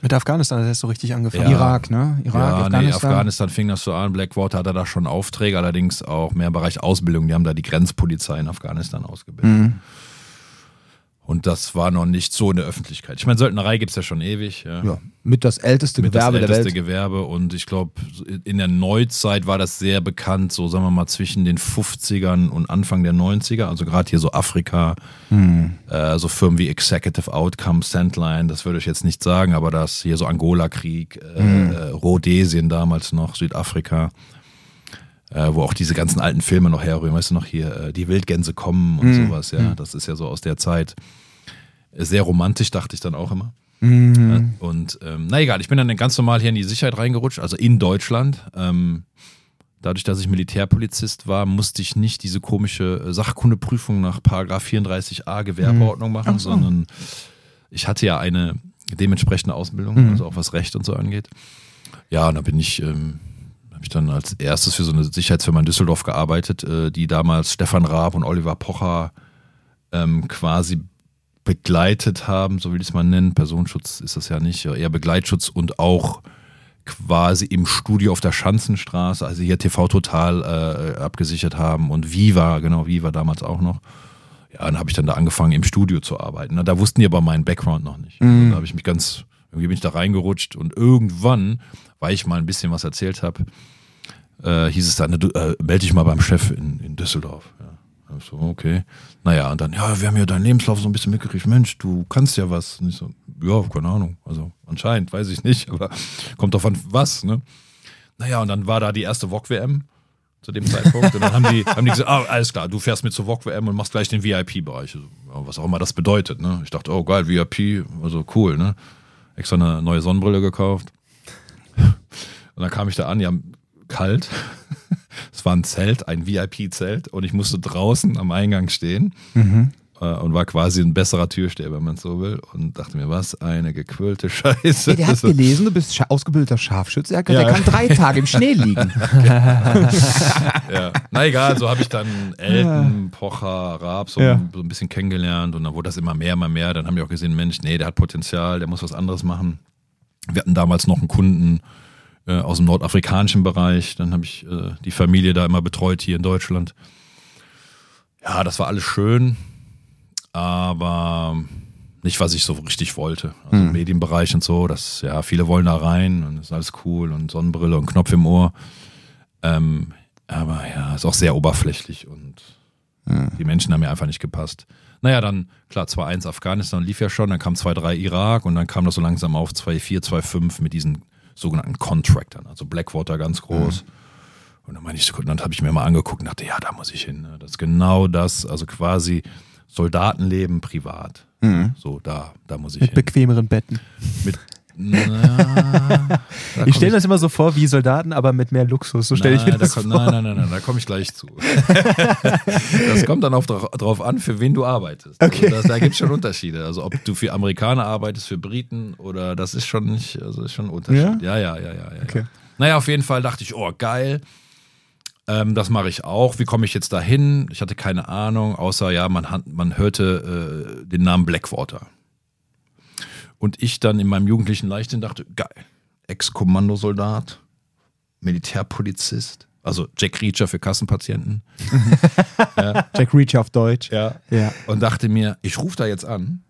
Mit Afghanistan hat er so richtig angefangen. Ja. Irak, ne? Irak, ja, Afghanistan. nee, Afghanistan fing das so an. Blackwater hatte da schon Aufträge, allerdings auch mehr im Bereich Ausbildung. Die haben da die Grenzpolizei in Afghanistan ausgebildet. Mhm. Und das war noch nicht so in der Öffentlichkeit. Ich meine, Söldnerei gibt's ja schon ewig. Ja. Ja, mit das älteste Mit Gewerbe das der älteste Welt. Gewerbe und ich glaube, in der Neuzeit war das sehr bekannt, so sagen wir mal zwischen den 50ern und Anfang der 90er, also gerade hier so Afrika, Hm. äh, so Firmen wie Executive Outcome, Sandline, das würde ich jetzt nicht sagen, aber das hier so Angola-Krieg, äh, Hm. äh, Rhodesien damals noch, Südafrika, äh, wo auch diese ganzen alten Filme noch herrühren, weißt du noch hier, äh, die Wildgänse kommen und Hm. sowas, ja, das ist ja so aus der Zeit. Sehr romantisch, dachte ich dann auch immer. Mhm. Ja, Und ähm, na egal, ich bin dann ganz normal hier in die Sicherheit reingerutscht, also in Deutschland. Ähm, dadurch, dass ich Militärpolizist war, musste ich nicht diese komische äh, Sachkundeprüfung nach Paragraph 34a Gewerbeordnung machen, Ach so. sondern ich hatte ja eine dementsprechende Ausbildung, Mhm. also auch was Recht und so angeht. Ja, und da bin ich, ähm, habe ich dann als erstes für so eine Sicherheitsfirma in Düsseldorf gearbeitet, äh, die damals Stefan Raab und Oliver Pocher ähm, quasi begleitet haben, so will ich es mal nennen. Personenschutz ist das ja nicht, eher Begleitschutz und auch quasi im Studio auf der Schanzenstraße, also hier TV Total äh, abgesichert haben und Viva, genau, Viva damals auch noch. Ja, dann habe ich dann da angefangen im Studio zu arbeiten. ne. Da wussten die aber meinen Background noch nicht. Also, da habe ich mich ganz, irgendwie bin ich da reingerutscht und irgendwann, weil ich mal ein bisschen was erzählt habe, äh, hieß es dann, äh, melde dich mal beim Chef in, in Düsseldorf. Ja. So, okay. Naja, und dann, ja, wir haben ja deinen Lebenslauf so ein bisschen mitgekriegt. Mensch, du kannst ja was. Und ich so, ja, keine Ahnung. Also anscheinend, weiß ich nicht, aber kommt doch von was, ne? Naja, und dann war da die erste VOG-WM zu dem Zeitpunkt. Und dann haben die, haben die gesagt, ah, alles klar, du fährst mit zur VOG-WM und machst gleich den VIP-Bereich. Was auch immer das bedeutet, ne? Ich dachte, oh geil, VIP, also cool, ne? Extra eine neue Sonnenbrille gekauft. Und dann kam ich da an, ja, kalt. Es war ein Zelt, ein VIP-Zelt und ich musste draußen am Eingang stehen äh, und war quasi ein besserer Türsteher, wenn man es so will. Und dachte mir, was eine gequirlte Scheiße. Ey, der hat So. gelesen, du bist ausgebildeter Scharfschütze. Er kann, Ja. Der kann drei Tage im Schnee liegen. ja. Na egal, so habe ich dann Elton, Pocher, Raab so, Ja. so ein bisschen kennengelernt und dann wurde das immer mehr, immer mehr. Dann haben die auch gesehen, Mensch, nee, der hat Potenzial, der muss was anderes machen. Wir hatten damals noch einen Kunden äh, aus dem nordafrikanischen Bereich. Dann habe ich äh, die Familie da immer betreut hier in Deutschland. Ja, das war alles schön, aber nicht, was ich so richtig wollte. Also im Medienbereich und so, das, ja, viele wollen da rein und ist alles cool und Sonnenbrille und Knopf im Ohr. Ähm, aber ja, ist auch sehr oberflächlich und die Menschen haben mir einfach nicht gepasst. Naja, dann, klar, 2-1 Afghanistan lief ja schon, dann kam 2-3 Irak und dann kam das so langsam auf 2-4, 2-5 mit diesen sogenannten Contractern, also Blackwater ganz groß. Und dann meine ich, dann habe ich mir mal angeguckt und dachte, ja, da muss ich hin. ne? Das ist genau das, also quasi Soldatenleben privat. So, da, da muss ich Mit hin. bequemeren Betten. Mit, Na, Ich stelle mir das immer so vor wie Soldaten, aber mit mehr Luxus. So stelle ich mir Nein, das da vor. kommt, nein, nein, nein, nein, da komme ich gleich zu. das kommt dann auf, drauf an, für wen du arbeitest. Okay. Also das, da gibt es schon Unterschiede. Also ob du für Amerikaner arbeitest, für Briten oder das ist schon nicht, also ist schon ein Unterschied. Ja, ja, ja, ja. ja, Okay. ja. Naja, auf jeden Fall dachte ich, oh, geil. Ähm, das mache ich auch. Wie komme ich jetzt dahin? Ich hatte keine Ahnung, außer ja, man, hat, man hörte äh, den Namen Blackwater. Und ich dann in meinem jugendlichen Leichtsinn dachte, geil, Ex-Kommandosoldat, Militärpolizist, also Jack Reacher für Kassenpatienten. Jack Reacher auf Deutsch. Ja. Ja. Und dachte mir, ich rufe da jetzt an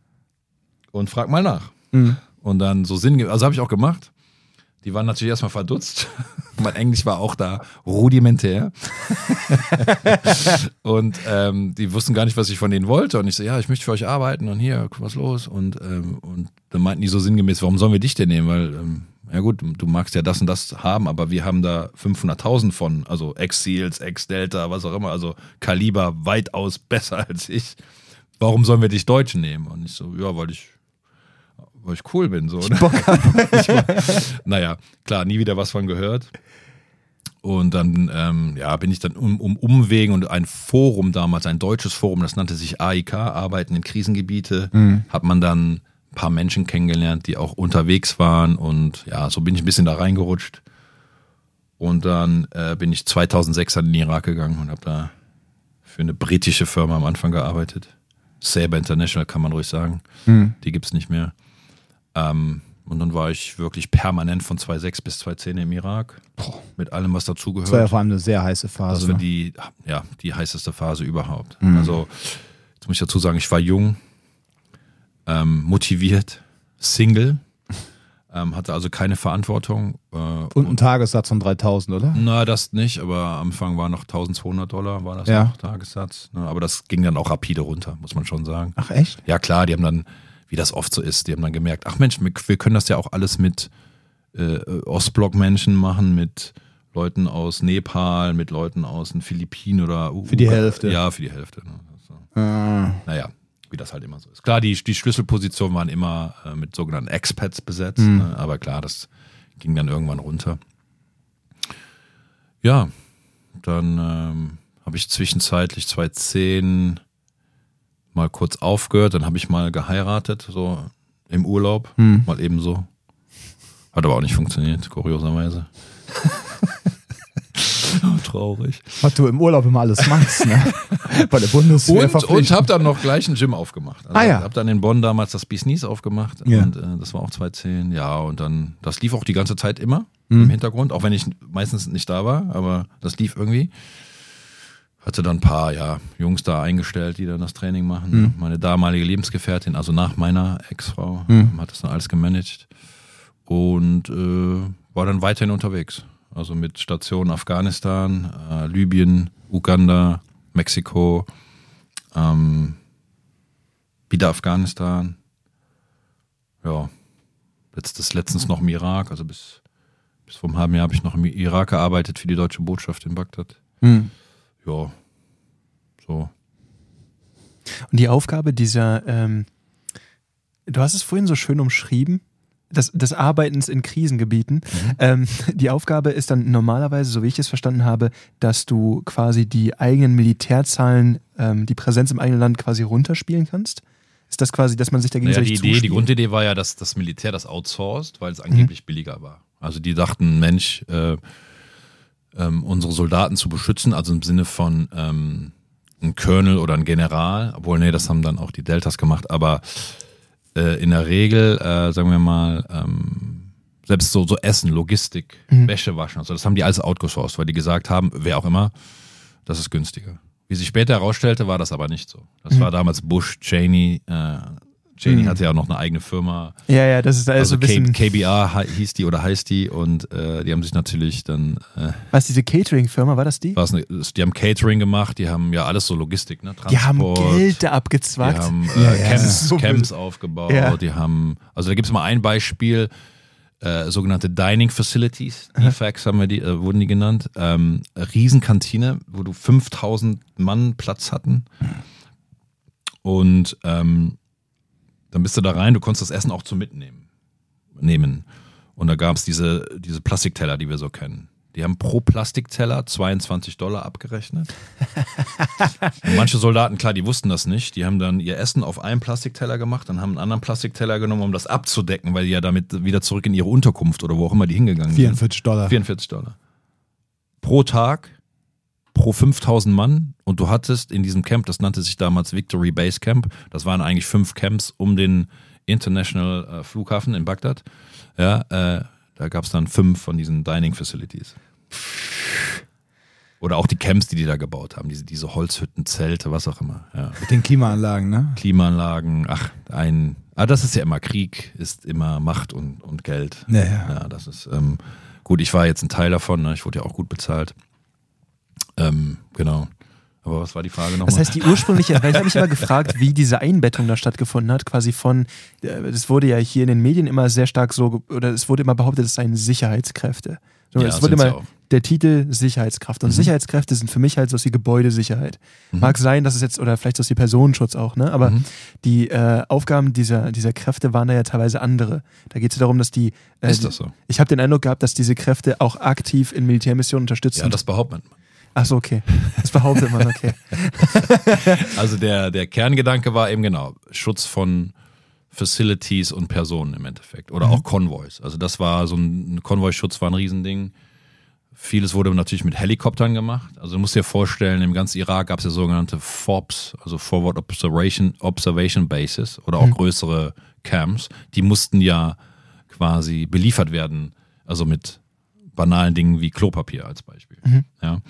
und frag mal nach. Mhm. Und dann so Sinn, also habe ich auch gemacht. Die waren natürlich erstmal verdutzt. mein Englisch war auch da rudimentär. und ähm, die wussten gar nicht, was ich von denen wollte. Und ich so, ja, ich möchte für euch arbeiten und hier, was los? Und, ähm, und dann meinten die so sinngemäß, warum sollen wir dich denn nehmen? Weil, ähm, ja gut, du magst ja das und das haben, aber wir haben da 500.000 von, also Ex-Seals, Ex-Delta, was auch immer, also Kaliber weitaus besser als ich. Warum sollen wir dich Deutschen nehmen? Und ich so, ja, weil ich weil ich cool bin. So, ne? ich war, naja, klar, nie wieder was von gehört. Und dann ähm, ja, bin ich dann um, um Umwegen und ein Forum damals, ein deutsches Forum, das nannte sich AIK, Arbeiten in Krisengebiete, hat man dann ein paar Menschen kennengelernt, die auch unterwegs waren und ja, so bin ich ein bisschen da reingerutscht. Und dann äh, bin ich 2006 an den Irak gegangen und habe da für eine britische Firma am Anfang gearbeitet. Saber International kann man ruhig sagen. Die gibt's nicht mehr. Ähm, und dann war ich wirklich permanent von 2006 bis 2010 im Irak. Mit allem, was dazugehört. Das war ja vor allem eine sehr heiße Phase. Das war die, ja, die heißeste Phase überhaupt. Also, jetzt muss ich dazu sagen, ich war jung, ähm, motiviert, Single, ähm, hatte also keine Verantwortung. Äh, und ein Tagessatz von 3000, oder? na, das nicht, aber am Anfang war noch 1200 Dollar, war das Ja. noch Tagessatz. Ne, aber das ging dann auch rapide runter, muss man schon sagen. Ach, echt? Ja, klar, die haben dann, wie das oft so ist, die haben dann gemerkt, ach Mensch, wir können das ja auch alles mit äh, Ostblock-Menschen machen, mit Leuten aus Nepal, mit Leuten aus den Philippinen oder Für die Hälfte. Ja, für die Hälfte. Ne? So. Ah, Naja, wie das halt immer so ist. Klar, die, die Schlüsselpositionen waren immer äh, mit sogenannten Expats besetzt, Mhm. ne? aber klar, das ging dann irgendwann runter. Ja, dann ähm, habe ich zwischenzeitlich 2010 mal kurz aufgehört, dann habe ich mal geheiratet, so im Urlaub, Mhm. mal eben so. Hat aber auch nicht funktioniert, kurioserweise. Traurig. was du im Urlaub immer alles machst, ne? Bei der Bundeswehr Und, und habe dann noch gleich ein Gym aufgemacht. Also Ah, ja. Habe dann in Bonn damals das Business aufgemacht Ja. und äh, das war auch 2010. Ja, und dann, das lief auch die ganze Zeit immer Mhm. im Hintergrund, auch wenn ich meistens nicht da war, aber das lief irgendwie. Hatte dann ein paar ja, Jungs da eingestellt, die dann das Training machen. Mhm. Meine damalige Lebensgefährtin, also nach meiner Ex-Frau, Mhm. hat das dann alles gemanagt und äh, war dann weiterhin unterwegs. Also mit Stationen Afghanistan, äh, Libyen, Uganda, Mexiko, ähm, wieder Afghanistan. Ja, letztes, letztens noch im Irak, also bis, bis vor einem halben Jahr habe ich noch im Irak gearbeitet für die deutsche Botschaft in Bagdad. Hm. Ja, so. Und die Aufgabe dieser, ähm, du hast es vorhin so schön umschrieben, des, des Arbeitens in Krisengebieten. Ähm, die Aufgabe ist dann normalerweise, so wie ich es verstanden habe, dass du quasi die eigenen Militärzahlen, ähm, die Präsenz im eigenen Land quasi runterspielen kannst. Ist das quasi, dass man sich dagegen Naja, die, Idee, die? Grundidee war ja, dass das Militär das outsourced, weil es angeblich billiger war. Also die dachten, Mensch, äh, ähm, unsere Soldaten zu beschützen, also im Sinne von ähm, ein Colonel oder ein General, obwohl, nee, das haben dann auch die Deltas gemacht, aber äh, in der Regel, äh, sagen wir mal, ähm, selbst so, so Essen, Logistik, Wäsche waschen, also das haben die alles outgesourced, weil die gesagt haben, wer auch immer, das ist günstiger. Wie sich später herausstellte, war das aber nicht so. Das war damals Bush, Cheney, äh, Cheney hatte ja auch noch eine eigene Firma, Ja, ja, das ist alles so also ein bisschen. K KBR hi- hieß die oder heißt die und äh, die haben sich natürlich dann, äh, was, diese Catering-Firma, war das die? war's ne, die haben Catering gemacht, die haben ja alles so Logistik, ne? Die haben Transport, Geld da die abgezwackt. haben äh, Ja, ja. Camps, so Camps aufgebaut, Ja. die haben, also da gibt es mal ein Beispiel, äh, sogenannte Dining Facilities, DFACs haben wir die, äh, wurden die genannt, ähm, Riesenkantine, wo du 5000 Mann Platz hatten und ähm, dann bist du da rein, du konntest das Essen auch zum Mitnehmen. nehmen. Und da gab es diese, diese Plastikteller, die wir so kennen. Die haben pro Plastikteller 22 Dollar abgerechnet. Und manche Soldaten, klar, die wussten das nicht. Die haben dann ihr Essen auf einem Plastikteller gemacht, dann haben einen anderen Plastikteller genommen, um das abzudecken, weil die ja damit wieder zurück in ihre Unterkunft oder wo auch immer die hingegangen sind. 44 Dollar. 44 Dollar. Pro Tag, pro 5000 Mann. Und du hattest in diesem Camp, das nannte sich damals Victory Base Camp, das waren eigentlich fünf Camps um den International äh, Flughafen in Bagdad. Ja, äh, da gab es dann fünf von diesen Dining Facilities. Oder auch die Camps, die die da gebaut haben, diese, diese Holzhütten, Zelte, was auch immer. Ja. Mit den Klimaanlagen, ne? Klimaanlagen, ach, ein, ah, das ist ja immer Krieg, ist immer Macht und, und Geld. Ja, ja. Ja, das ist, ähm, gut, ich war jetzt ein Teil davon, ne? ich wurde ja auch gut bezahlt. Ähm, genau. Aber was war die Frage nochmal? Das heißt, die ursprüngliche, weil ich habe mich immer gefragt, wie diese Einbettung da stattgefunden hat, quasi von, äh, das wurde ja hier in den Medien immer sehr stark so, oder es wurde immer behauptet, es seien Sicherheitskräfte. So, Ja, es wurde immer. Mhm. der Titel Sicherheitskraft. Und Sicherheitskräfte sind für mich halt so die Gebäudesicherheit. Mag sein, dass es jetzt, oder vielleicht so die Personenschutz auch, ne? Aber Mhm. die äh, Aufgaben dieser, dieser Kräfte waren da ja teilweise andere. Da geht es ja darum, dass die. Äh, Ist das so? Ich habe den Eindruck gehabt, dass diese Kräfte auch aktiv in Militärmissionen unterstützen. ja, das behauptet man. Achso, okay. Das behauptet man, okay. Also der, der Kerngedanke war eben genau, Schutz von Facilities und Personen im Endeffekt. Oder auch Konvois. Also das war so ein, ein Konvoischutz war ein Riesending. Vieles wurde natürlich mit Helikoptern gemacht. Also du musst dir vorstellen, im ganzen Irak gab es ja sogenannte FOBs, also Forward Observation, Observation Bases oder auch größere Camps. Die mussten ja quasi beliefert werden, also mit banalen Dingen wie Klopapier als Beispiel. Ja.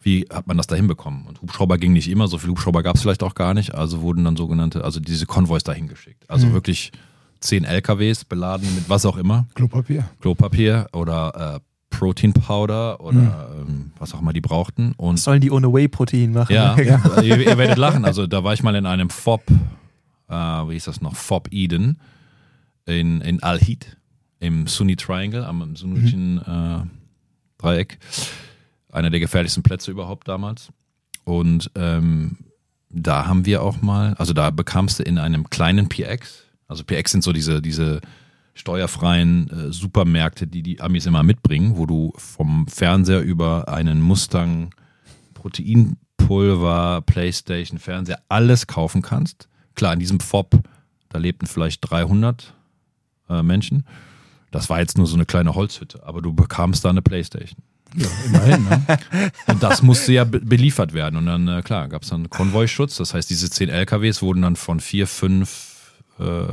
Wie hat man das da hinbekommen? Und Hubschrauber ging nicht immer, so viele Hubschrauber gab es vielleicht auch gar nicht, also wurden dann sogenannte, also diese Konvois dahin geschickt. Also wirklich zehn LKWs beladen mit was auch immer, Klopapier. Klopapier oder äh, Protein Powder oder ähm, was auch immer die brauchten. Und sollen die ohne Whey-Protein machen? ja, ihr, ihr werdet lachen. Also da war ich mal in einem FOB, äh, wie hieß das noch? FOB Eden in, in Al-Hid im Sunni Triangle, am sunnitischen äh, Dreieck. Einer der gefährlichsten Plätze überhaupt damals. Und ähm, da haben wir auch mal, also da bekamst du in einem kleinen PX, also PX sind so diese, diese steuerfreien äh, Supermärkte, die die Amis immer mitbringen, wo du vom Fernseher über einen Mustang Proteinpulver, Playstation, Fernseher, alles kaufen kannst. Klar, in diesem FOB, da lebten vielleicht 300 äh, Menschen. Das war jetzt nur so eine kleine Holzhütte, aber du bekamst da eine Playstation. Immerhin, ne? Und das musste ja be beliefert werden. Und dann, äh, klar, gab es dann Konvoischutz. Das heißt, diese zehn LKWs wurden dann von vier, fünf äh,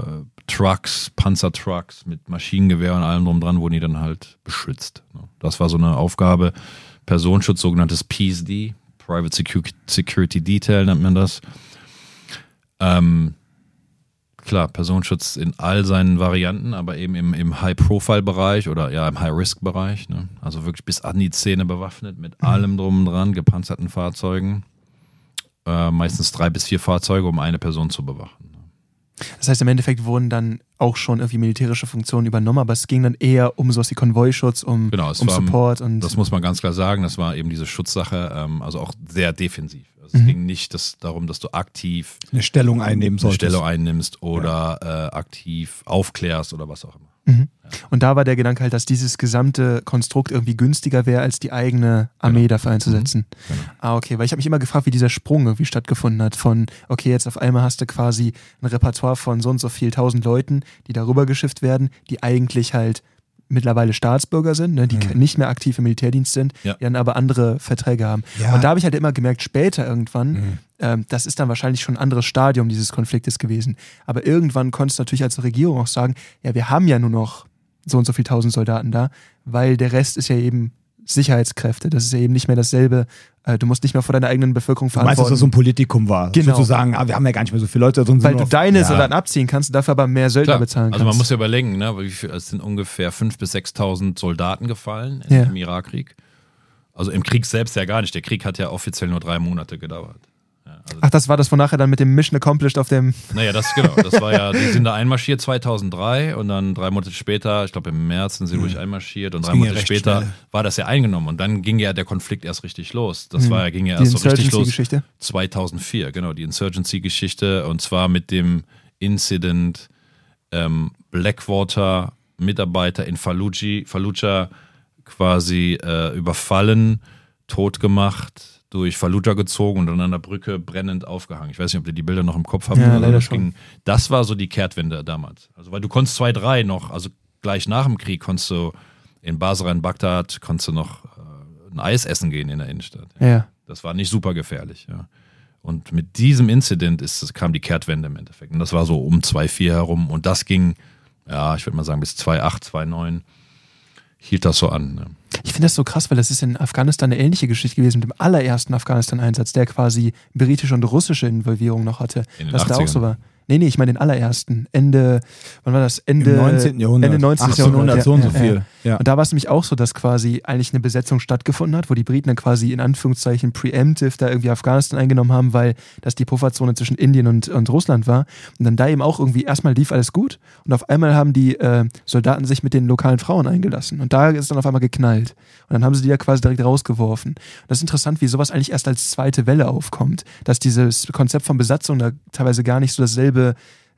Trucks, Panzertrucks mit Maschinengewehr und allem drum dran, wurden die dann halt beschützt. ne? Das war so eine Aufgabe. Personenschutz, sogenanntes PSD, Private Secu Security Detail nennt man das. Ähm, klar, Personenschutz in all seinen Varianten, aber eben im, im High-Profile-Bereich oder ja im High-Risk-Bereich. Ne? Also wirklich bis an die Zähne bewaffnet, mit allem drum und dran, gepanzerten Fahrzeugen. Äh, meistens drei bis vier Fahrzeuge, um eine Person zu bewachen. Das heißt, im Endeffekt wurden dann auch schon irgendwie militärische Funktionen übernommen, aber es ging dann eher um sowas wie Konvoischutz, um, Genau, es um war- Support und Das muss man ganz klar sagen, das war eben diese Schutzsache, ähm, also auch sehr defensiv. Also Mhm. Es ging nicht das, darum, dass du aktiv Eine Stellung einnehmen eine solltest. Stelle einnimmst oder äh, aktiv aufklärst oder was auch immer. Und da war der Gedanke halt, dass dieses gesamte Konstrukt irgendwie günstiger wäre, als die eigene Armee Genau. dafür einzusetzen. Genau. Ah, okay, weil ich habe mich immer gefragt, wie dieser Sprung irgendwie stattgefunden hat. Von, okay, jetzt auf einmal hast du quasi ein Repertoire von so und so viel tausend Leuten, die darüber geschifft werden, die eigentlich halt mittlerweile Staatsbürger sind, ne, die Mhm. nicht mehr aktiv im Militärdienst sind, Ja. die dann aber andere Verträge haben. Ja. Und da habe ich halt immer gemerkt, später irgendwann, Mhm. ähm, das ist dann wahrscheinlich schon ein anderes Stadium dieses Konfliktes gewesen. Aber irgendwann konntest du natürlich als Regierung auch sagen, ja, wir haben ja nur noch so und so viel tausend Soldaten da, weil der Rest ist ja eben Sicherheitskräfte. Das ist ja eben nicht mehr dasselbe. Äh, du musst nicht mehr vor deiner eigenen Bevölkerung Du meinst, dass verantworten. das so ein Politikum war? Genau. Sozusagen, ah, wir haben ja gar nicht mehr so viele Leute. Sonst weil sind du deine ja. Soldaten abziehen kannst, dafür aber mehr Söldner Klar, bezahlen also kannst. man muss ja überlegen, ne, wie viel, es sind ungefähr 5.000 bis 6.000 Soldaten gefallen Ja. im Irakkrieg. Also im Krieg selbst ja gar nicht. Der Krieg hat ja offiziell nur drei Monate gedauert. Ja, also, Ach, das war das, wo nachher dann mit dem Mission Accomplished auf dem. naja, das genau. Das war ja, die sind da einmarschiert 2003 und dann drei Monate später, ich glaube im März sind sie durch einmarschiert und drei ging ja Monate recht später schnell. war das ja eingenommen und dann ging ja der Konflikt erst richtig los. Das war ja, ging ja Die erst so richtig los. Insurgency-Geschichte. 2004, genau, die Insurgency-Geschichte und zwar mit dem Incident ähm, Blackwater Mitarbeiter in Fallujah, Fallujah quasi äh, überfallen, tot gemacht, durch Fallujah gezogen und dann an der Brücke brennend aufgehangen. Ich weiß nicht, ob ihr die Bilder noch im Kopf habt. Ja, leider das, schon. das war so die Kehrtwende damals. Also weil du konntest zwei, drei noch, also gleich nach dem Krieg konntest du in Basra in Bagdad, konntest du noch äh, ein Eis essen gehen in der Innenstadt. Ja. Das war nicht super gefährlich. Ja. Und mit diesem Incident ist, kam die Kehrtwende im Endeffekt. Und das war so um 2,4 herum. Und das ging, ja, ich würde mal sagen, bis 2,8, 2,9 hielt das so an. Ne? Ich finde das so krass, weil das ist in Afghanistan eine ähnliche Geschichte gewesen mit dem allerersten Afghanistan-Einsatz, der quasi britische und russische Involvierung noch hatte. In den was da auch 80ern. so war. Nee, nee, ich meine den allerersten. Ende, wann war das? Ende Im 19. Jahrhundert. Ende 19. 1800 Jahrhundert. so und so viel. Ja. Und da war es nämlich auch so, dass quasi eigentlich eine Besetzung stattgefunden hat, wo die Briten dann quasi in Anführungszeichen preemptive da irgendwie Afghanistan eingenommen haben, weil das die Pufferzone zwischen Indien und, und Russland war. Und dann da eben auch irgendwie erstmal lief alles gut und auf einmal haben die äh, Soldaten sich mit den lokalen Frauen eingelassen. Und da ist dann auf einmal geknallt. Und dann haben sie die ja quasi direkt rausgeworfen. Und das ist interessant, wie sowas eigentlich erst als zweite Welle aufkommt. Dass dieses Konzept von Besatzung da teilweise gar nicht so dasselbe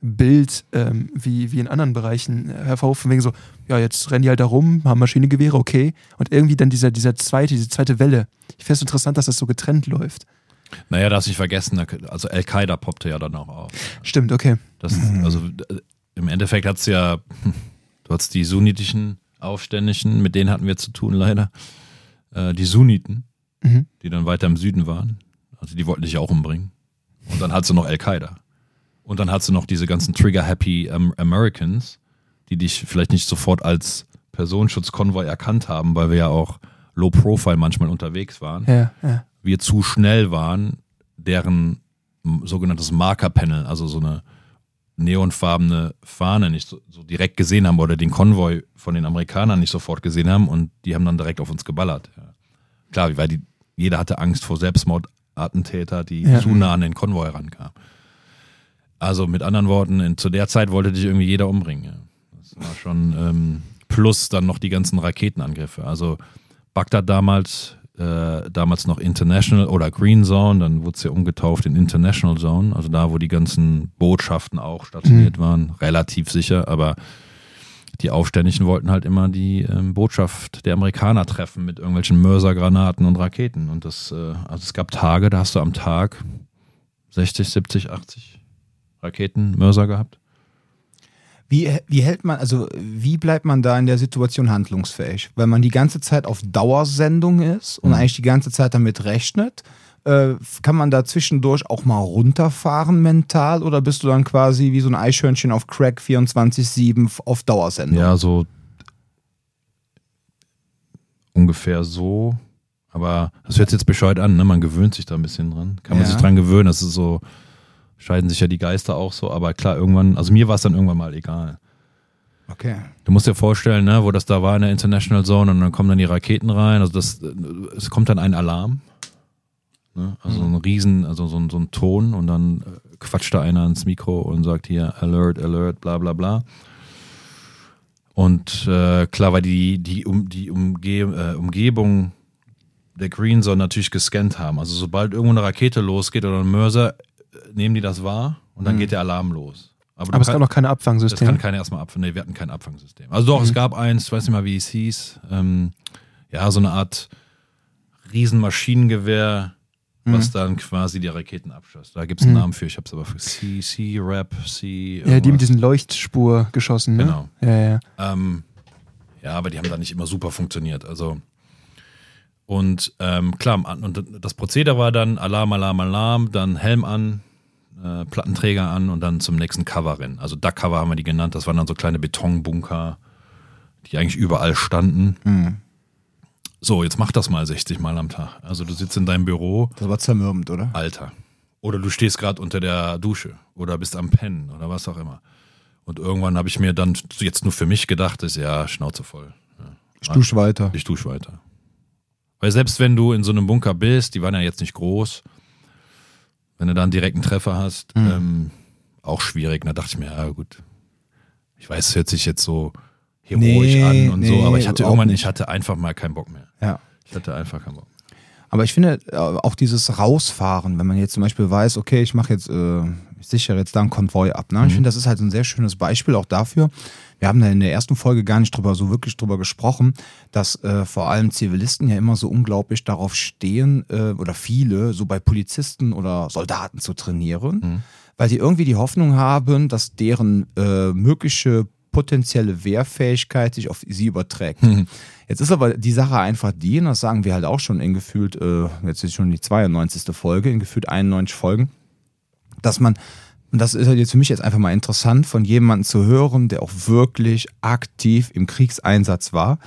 Bild ähm, wie, wie in anderen Bereichen äh, hervorrufen, wegen so, ja, jetzt rennen die halt da rum, haben Maschinengewehre, okay. Und irgendwie dann dieser, dieser zweite, diese zweite Welle. Ich finde es interessant, dass das so getrennt läuft. Naja, darfst nicht vergessen, also Al-Qaida poppte ja dann auch auf. Stimmt, okay. Das, Also äh, im Endeffekt hat es ja, hm, du hattest die sunnitischen Aufständischen, mit denen hatten wir zu tun leider. Äh, die Sunniten, Mhm. die dann weiter im Süden waren. Also die wollten dich auch umbringen. Und dann hat sie noch Al-Qaida. Und dann hat sie noch diese ganzen Trigger-Happy Am Americans, die dich vielleicht nicht sofort als Personenschutzkonvoi erkannt haben, weil wir ja auch Low Profile manchmal unterwegs waren Ja, ja. wir zu schnell waren, deren sogenanntes Markerpanel, also so eine neonfarbene Fahne nicht so, so direkt gesehen haben oder den Konvoi von den Amerikanern nicht sofort gesehen haben und die haben dann direkt auf uns geballert. Ja. Klar, weil die, jeder hatte Angst vor Selbstmordattentäter, die Ja. zu nah an den Konvoi rankamen. Also mit anderen Worten, in, zu der Zeit wollte dich irgendwie jeder umbringen. Ja. Das war schon ähm, plus dann noch die ganzen Raketenangriffe. Also Bagdad damals, äh, damals noch International oder Green Zone, dann wurde es ja umgetauft in International Zone, also da, wo die ganzen Botschaften auch stationiert waren, relativ sicher, aber die Aufständischen wollten halt immer die ähm, Botschaft der Amerikaner treffen mit irgendwelchen Mörsergranaten und Raketen. Und das, äh, also es gab Tage, da hast du am Tag 60, 70, 80 Raketen, Mörser gehabt. Wie, wie hält man, also wie bleibt man da in der Situation handlungsfähig? Weil man die ganze Zeit auf Dauersendung ist und Mhm. eigentlich die ganze Zeit damit rechnet. Äh, kann man da zwischendurch auch mal runterfahren mental oder bist du dann quasi wie so ein Eichhörnchen auf Crack 24-7 auf Dauersendung? Ja, so ungefähr so. Aber das hört sich jetzt bescheuert an, ne? Man gewöhnt sich da ein bisschen dran. Kann man Ja. sich dran gewöhnen. Das ist so, scheiden sich ja die Geister auch so. Aber klar, irgendwann, also mir war es dann irgendwann mal egal. Okay. Du musst dir vorstellen, ne, wo das da war in der International Zone und dann kommen dann die Raketen rein. Also das, es kommt dann ein Alarm. Ne? Also ein Riesen, also so ein, so ein Ton und dann äh, quatscht da einer ins Mikro und sagt hier Alert, Alert, bla bla bla. Und äh, klar, weil die, die, um, die Umge äh, Umgebung der Green Zone natürlich gescannt haben. Also sobald irgendwo eine Rakete losgeht oder ein Mörser, nehmen die das wahr und dann geht der Alarm los. du Aber es kann- gab noch keine das Abfangsysteme. kann keiner erstmal abfangen. Nee, wir hatten kein Abfangsystem. Also doch, es gab eins, ich weiß nicht mal, wie es hieß. Ähm, ja, so eine Art Riesenmaschinengewehr, was dann quasi die Raketen abschoss. Da gibt es einen Mhm. Namen für, ich habe es aber für C, C-Rap, C. ja, die mit irgendwas. diesen Leuchtspur geschossen, ne? Genau. Ja, ja. Ähm, ja, aber die haben da nicht immer super funktioniert. Also und ähm, klar, und das Prozedere war dann Alarm, Alarm, Alarm, dann Helm an, äh, Plattenträger an und dann zum nächsten Cover rennen. Also Duck Cover haben wir die genannt. Das waren dann so kleine Betonbunker, die eigentlich überall standen. Hm. So, jetzt mach das mal 60 Mal am Tag. Also du sitzt in deinem Büro, Das war zermürbend, oder? Alter. Oder du stehst gerade unter der Dusche oder bist am Pennen oder was auch immer. Und irgendwann habe ich mir dann jetzt nur für mich gedacht, ist ja Schnauze voll. Ich dusche weiter. Ich dusche weiter. Weil selbst wenn du in so einem Bunker bist, die waren ja jetzt nicht groß, wenn du da einen direkten Treffer hast, Mhm. ähm, auch schwierig. Da dachte ich mir, ja gut, ich weiß, es hört sich jetzt so heroisch Nee, an und so, nee, aber ich hatte irgendwann, nicht. ich hatte einfach mal keinen Bock mehr. Ja. Ich hatte einfach keinen Bock. Aber ich finde äh, auch dieses Rausfahren, wenn man jetzt zum Beispiel weiß, okay, ich mache jetzt, äh, ich sichere jetzt da einen Konvoi ab. Ne? Ich finde, das ist halt ein sehr schönes Beispiel auch dafür. Wir haben da in der ersten Folge gar nicht drüber, so wirklich drüber gesprochen, dass äh, vor allem Zivilisten ja immer so unglaublich darauf stehen, äh, oder viele, so bei Polizisten oder Soldaten zu trainieren, weil sie irgendwie die Hoffnung haben, dass deren äh, mögliche potenzielle Wehrfähigkeit sich auf sie überträgt. Jetzt ist aber die Sache einfach die, und das sagen wir halt auch schon in gefühlt, äh, jetzt ist schon die 92. Folge, in gefühlt 91 Folgen, dass man, und das ist halt jetzt für mich jetzt einfach mal interessant, von jemandem zu hören, der auch wirklich aktiv im Kriegseinsatz war.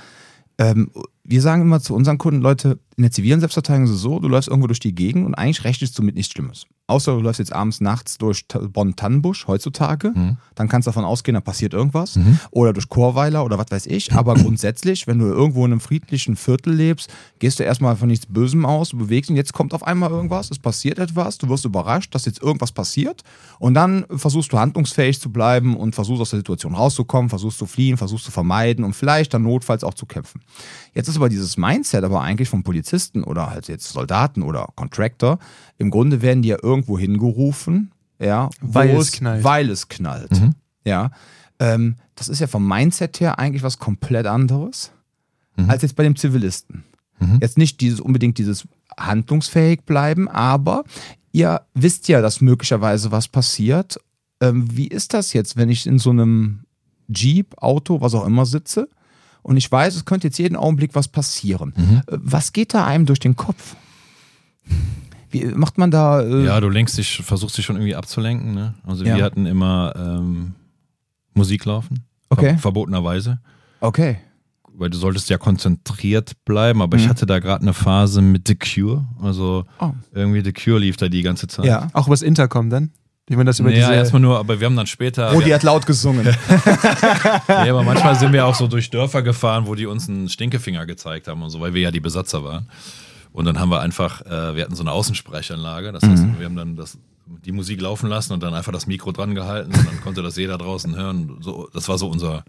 Ähm, wir sagen immer zu unseren Kunden, Leute, in der zivilen Selbstverteidigung ist es so, du läufst irgendwo durch die Gegend und eigentlich rechnest du mit nichts Schlimmes. Außer du läufst jetzt abends nachts durch Bonn-Tannenbusch heutzutage, dann kannst du davon ausgehen, da passiert irgendwas. Oder durch Chorweiler oder was weiß ich. Aber grundsätzlich, wenn du irgendwo in einem friedlichen Viertel lebst, gehst du erstmal von nichts Bösem aus, du bewegst und jetzt kommt auf einmal irgendwas, es passiert etwas, du wirst überrascht, dass jetzt irgendwas passiert und dann versuchst du handlungsfähig zu bleiben und versuchst aus der Situation rauszukommen, versuchst zu fliehen, versuchst zu vermeiden und vielleicht dann notfalls auch zu kämpfen. Jetzt ist aber dieses Mindset aber eigentlich vom Polizisten oder halt jetzt Soldaten oder Contractor, im Grunde werden die ja irgendwo hingerufen, ja, Weil es knallt. Weil es knallt. Ja. Ähm, das ist ja vom Mindset her eigentlich was komplett anderes als jetzt bei dem Zivilisten. Jetzt nicht dieses unbedingt dieses handlungsfähig bleiben, aber ihr wisst ja, dass möglicherweise was passiert. Ähm, wie ist das jetzt, wenn ich in so einem Jeep, Auto, was auch immer sitze und ich weiß, es könnte jetzt jeden Augenblick was passieren? Äh, Was geht da einem durch den Kopf? Wie macht man da? Äh, Ja, du lenkst dich, versuchst dich schon irgendwie abzulenken. Ne? Also Ja. wir hatten immer ähm, Musik laufen, Okay. ver verbotenerweise, Okay. weil du solltest ja konzentriert bleiben. Aber ich Mhm. hatte da gerade eine Phase mit The Cure, also Oh. irgendwie The Cure lief da die ganze Zeit. Ja. Auch übers Intercom dann? Ich meine, das über Ja, diese. erstmal nur, aber wir haben dann später. Rudi hat laut gesungen. Ja, aber manchmal sind wir auch so durch Dörfer gefahren, wo die uns einen Stinkefinger gezeigt haben und so, weil wir ja die Besatzer waren. Und dann haben wir einfach, äh, wir hatten so eine Außensprechanlage, das heißt, wir haben dann das, die Musik laufen lassen und dann einfach das Mikro dran gehalten und dann konnte das jeder draußen hören. So, das war so unser,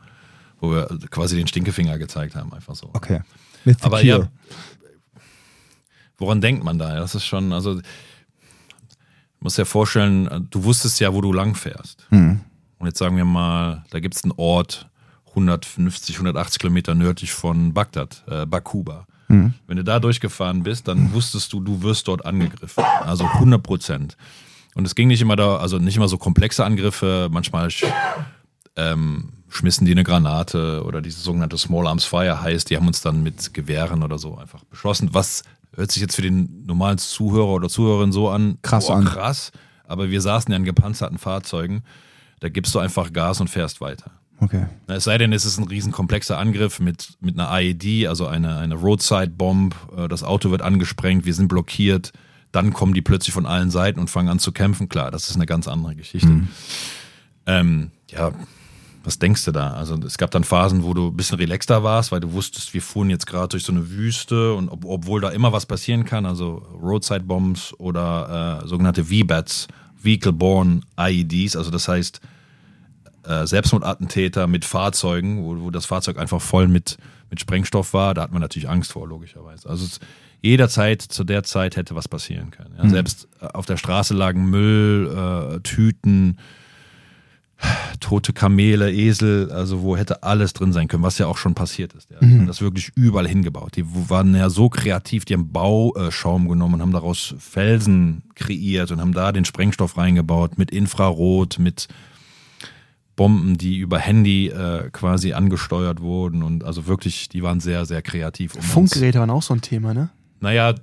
wo wir quasi den Stinkefinger gezeigt haben, einfach so. Okay. Mit Aber Cure. ja, woran denkt man da? Das ist schon, also, du musst dir vorstellen, du wusstest ja, wo du lang fährst. Hm. Und jetzt sagen wir mal, da gibt es einen Ort 150, 180 Kilometer nördlich von Bagdad, äh, Bakuba. Hm. Wenn du da durchgefahren bist, dann wusstest du, du wirst dort angegriffen. Also 100 Prozent. Und es ging nicht immer da, also nicht immer so komplexe Angriffe. Manchmal ähm, schmissen die eine Granate oder dieses sogenannte Small Arms Fire heißt, die haben uns dann mit Gewehren oder so einfach beschossen. Was hört sich jetzt für den normalen Zuhörer oder Zuhörerin so an? Krass boah, an. Krass. Aber wir saßen ja in gepanzerten Fahrzeugen. Da gibst du einfach Gas und fährst weiter. Okay. Na, Es sei denn, es ist ein riesen komplexer Angriff mit, mit einer IED, also eine, eine Roadside Bomb. Äh, Das Auto wird angesprengt, wir sind blockiert. Dann kommen die plötzlich von allen Seiten und fangen an zu kämpfen. Klar, das ist eine ganz andere Geschichte. Ähm, ja, was denkst du da? Also es gab dann Phasen, wo du ein bisschen relaxter warst, weil du wusstest, wir fuhren jetzt gerade durch so eine Wüste und ob, obwohl da immer was passieren kann, also Roadside Bombs oder äh, sogenannte VBATs, Vehicle Borne IEDs, also das heißt äh, Selbstmordattentäter mit Fahrzeugen, wo, wo das Fahrzeug einfach voll mit, mit Sprengstoff war, da hat man natürlich Angst vor, logischerweise. Also es, jederzeit zu der Zeit hätte was passieren können. Ja. Selbst äh, auf der Straße lagen Müll, äh, Tüten, tote Kamele, Esel, also wo hätte alles drin sein können, was ja auch schon passiert ist. Ja. Die haben das wirklich überall hingebaut. Die waren ja so kreativ, die haben Bauschaum genommen und haben daraus Felsen kreiert und haben da den Sprengstoff reingebaut mit Infrarot, mit Bomben, die über Handy äh, quasi angesteuert wurden und also wirklich, die waren sehr, sehr kreativ. Um Funkgeräte waren auch so ein Thema, ne? Naja,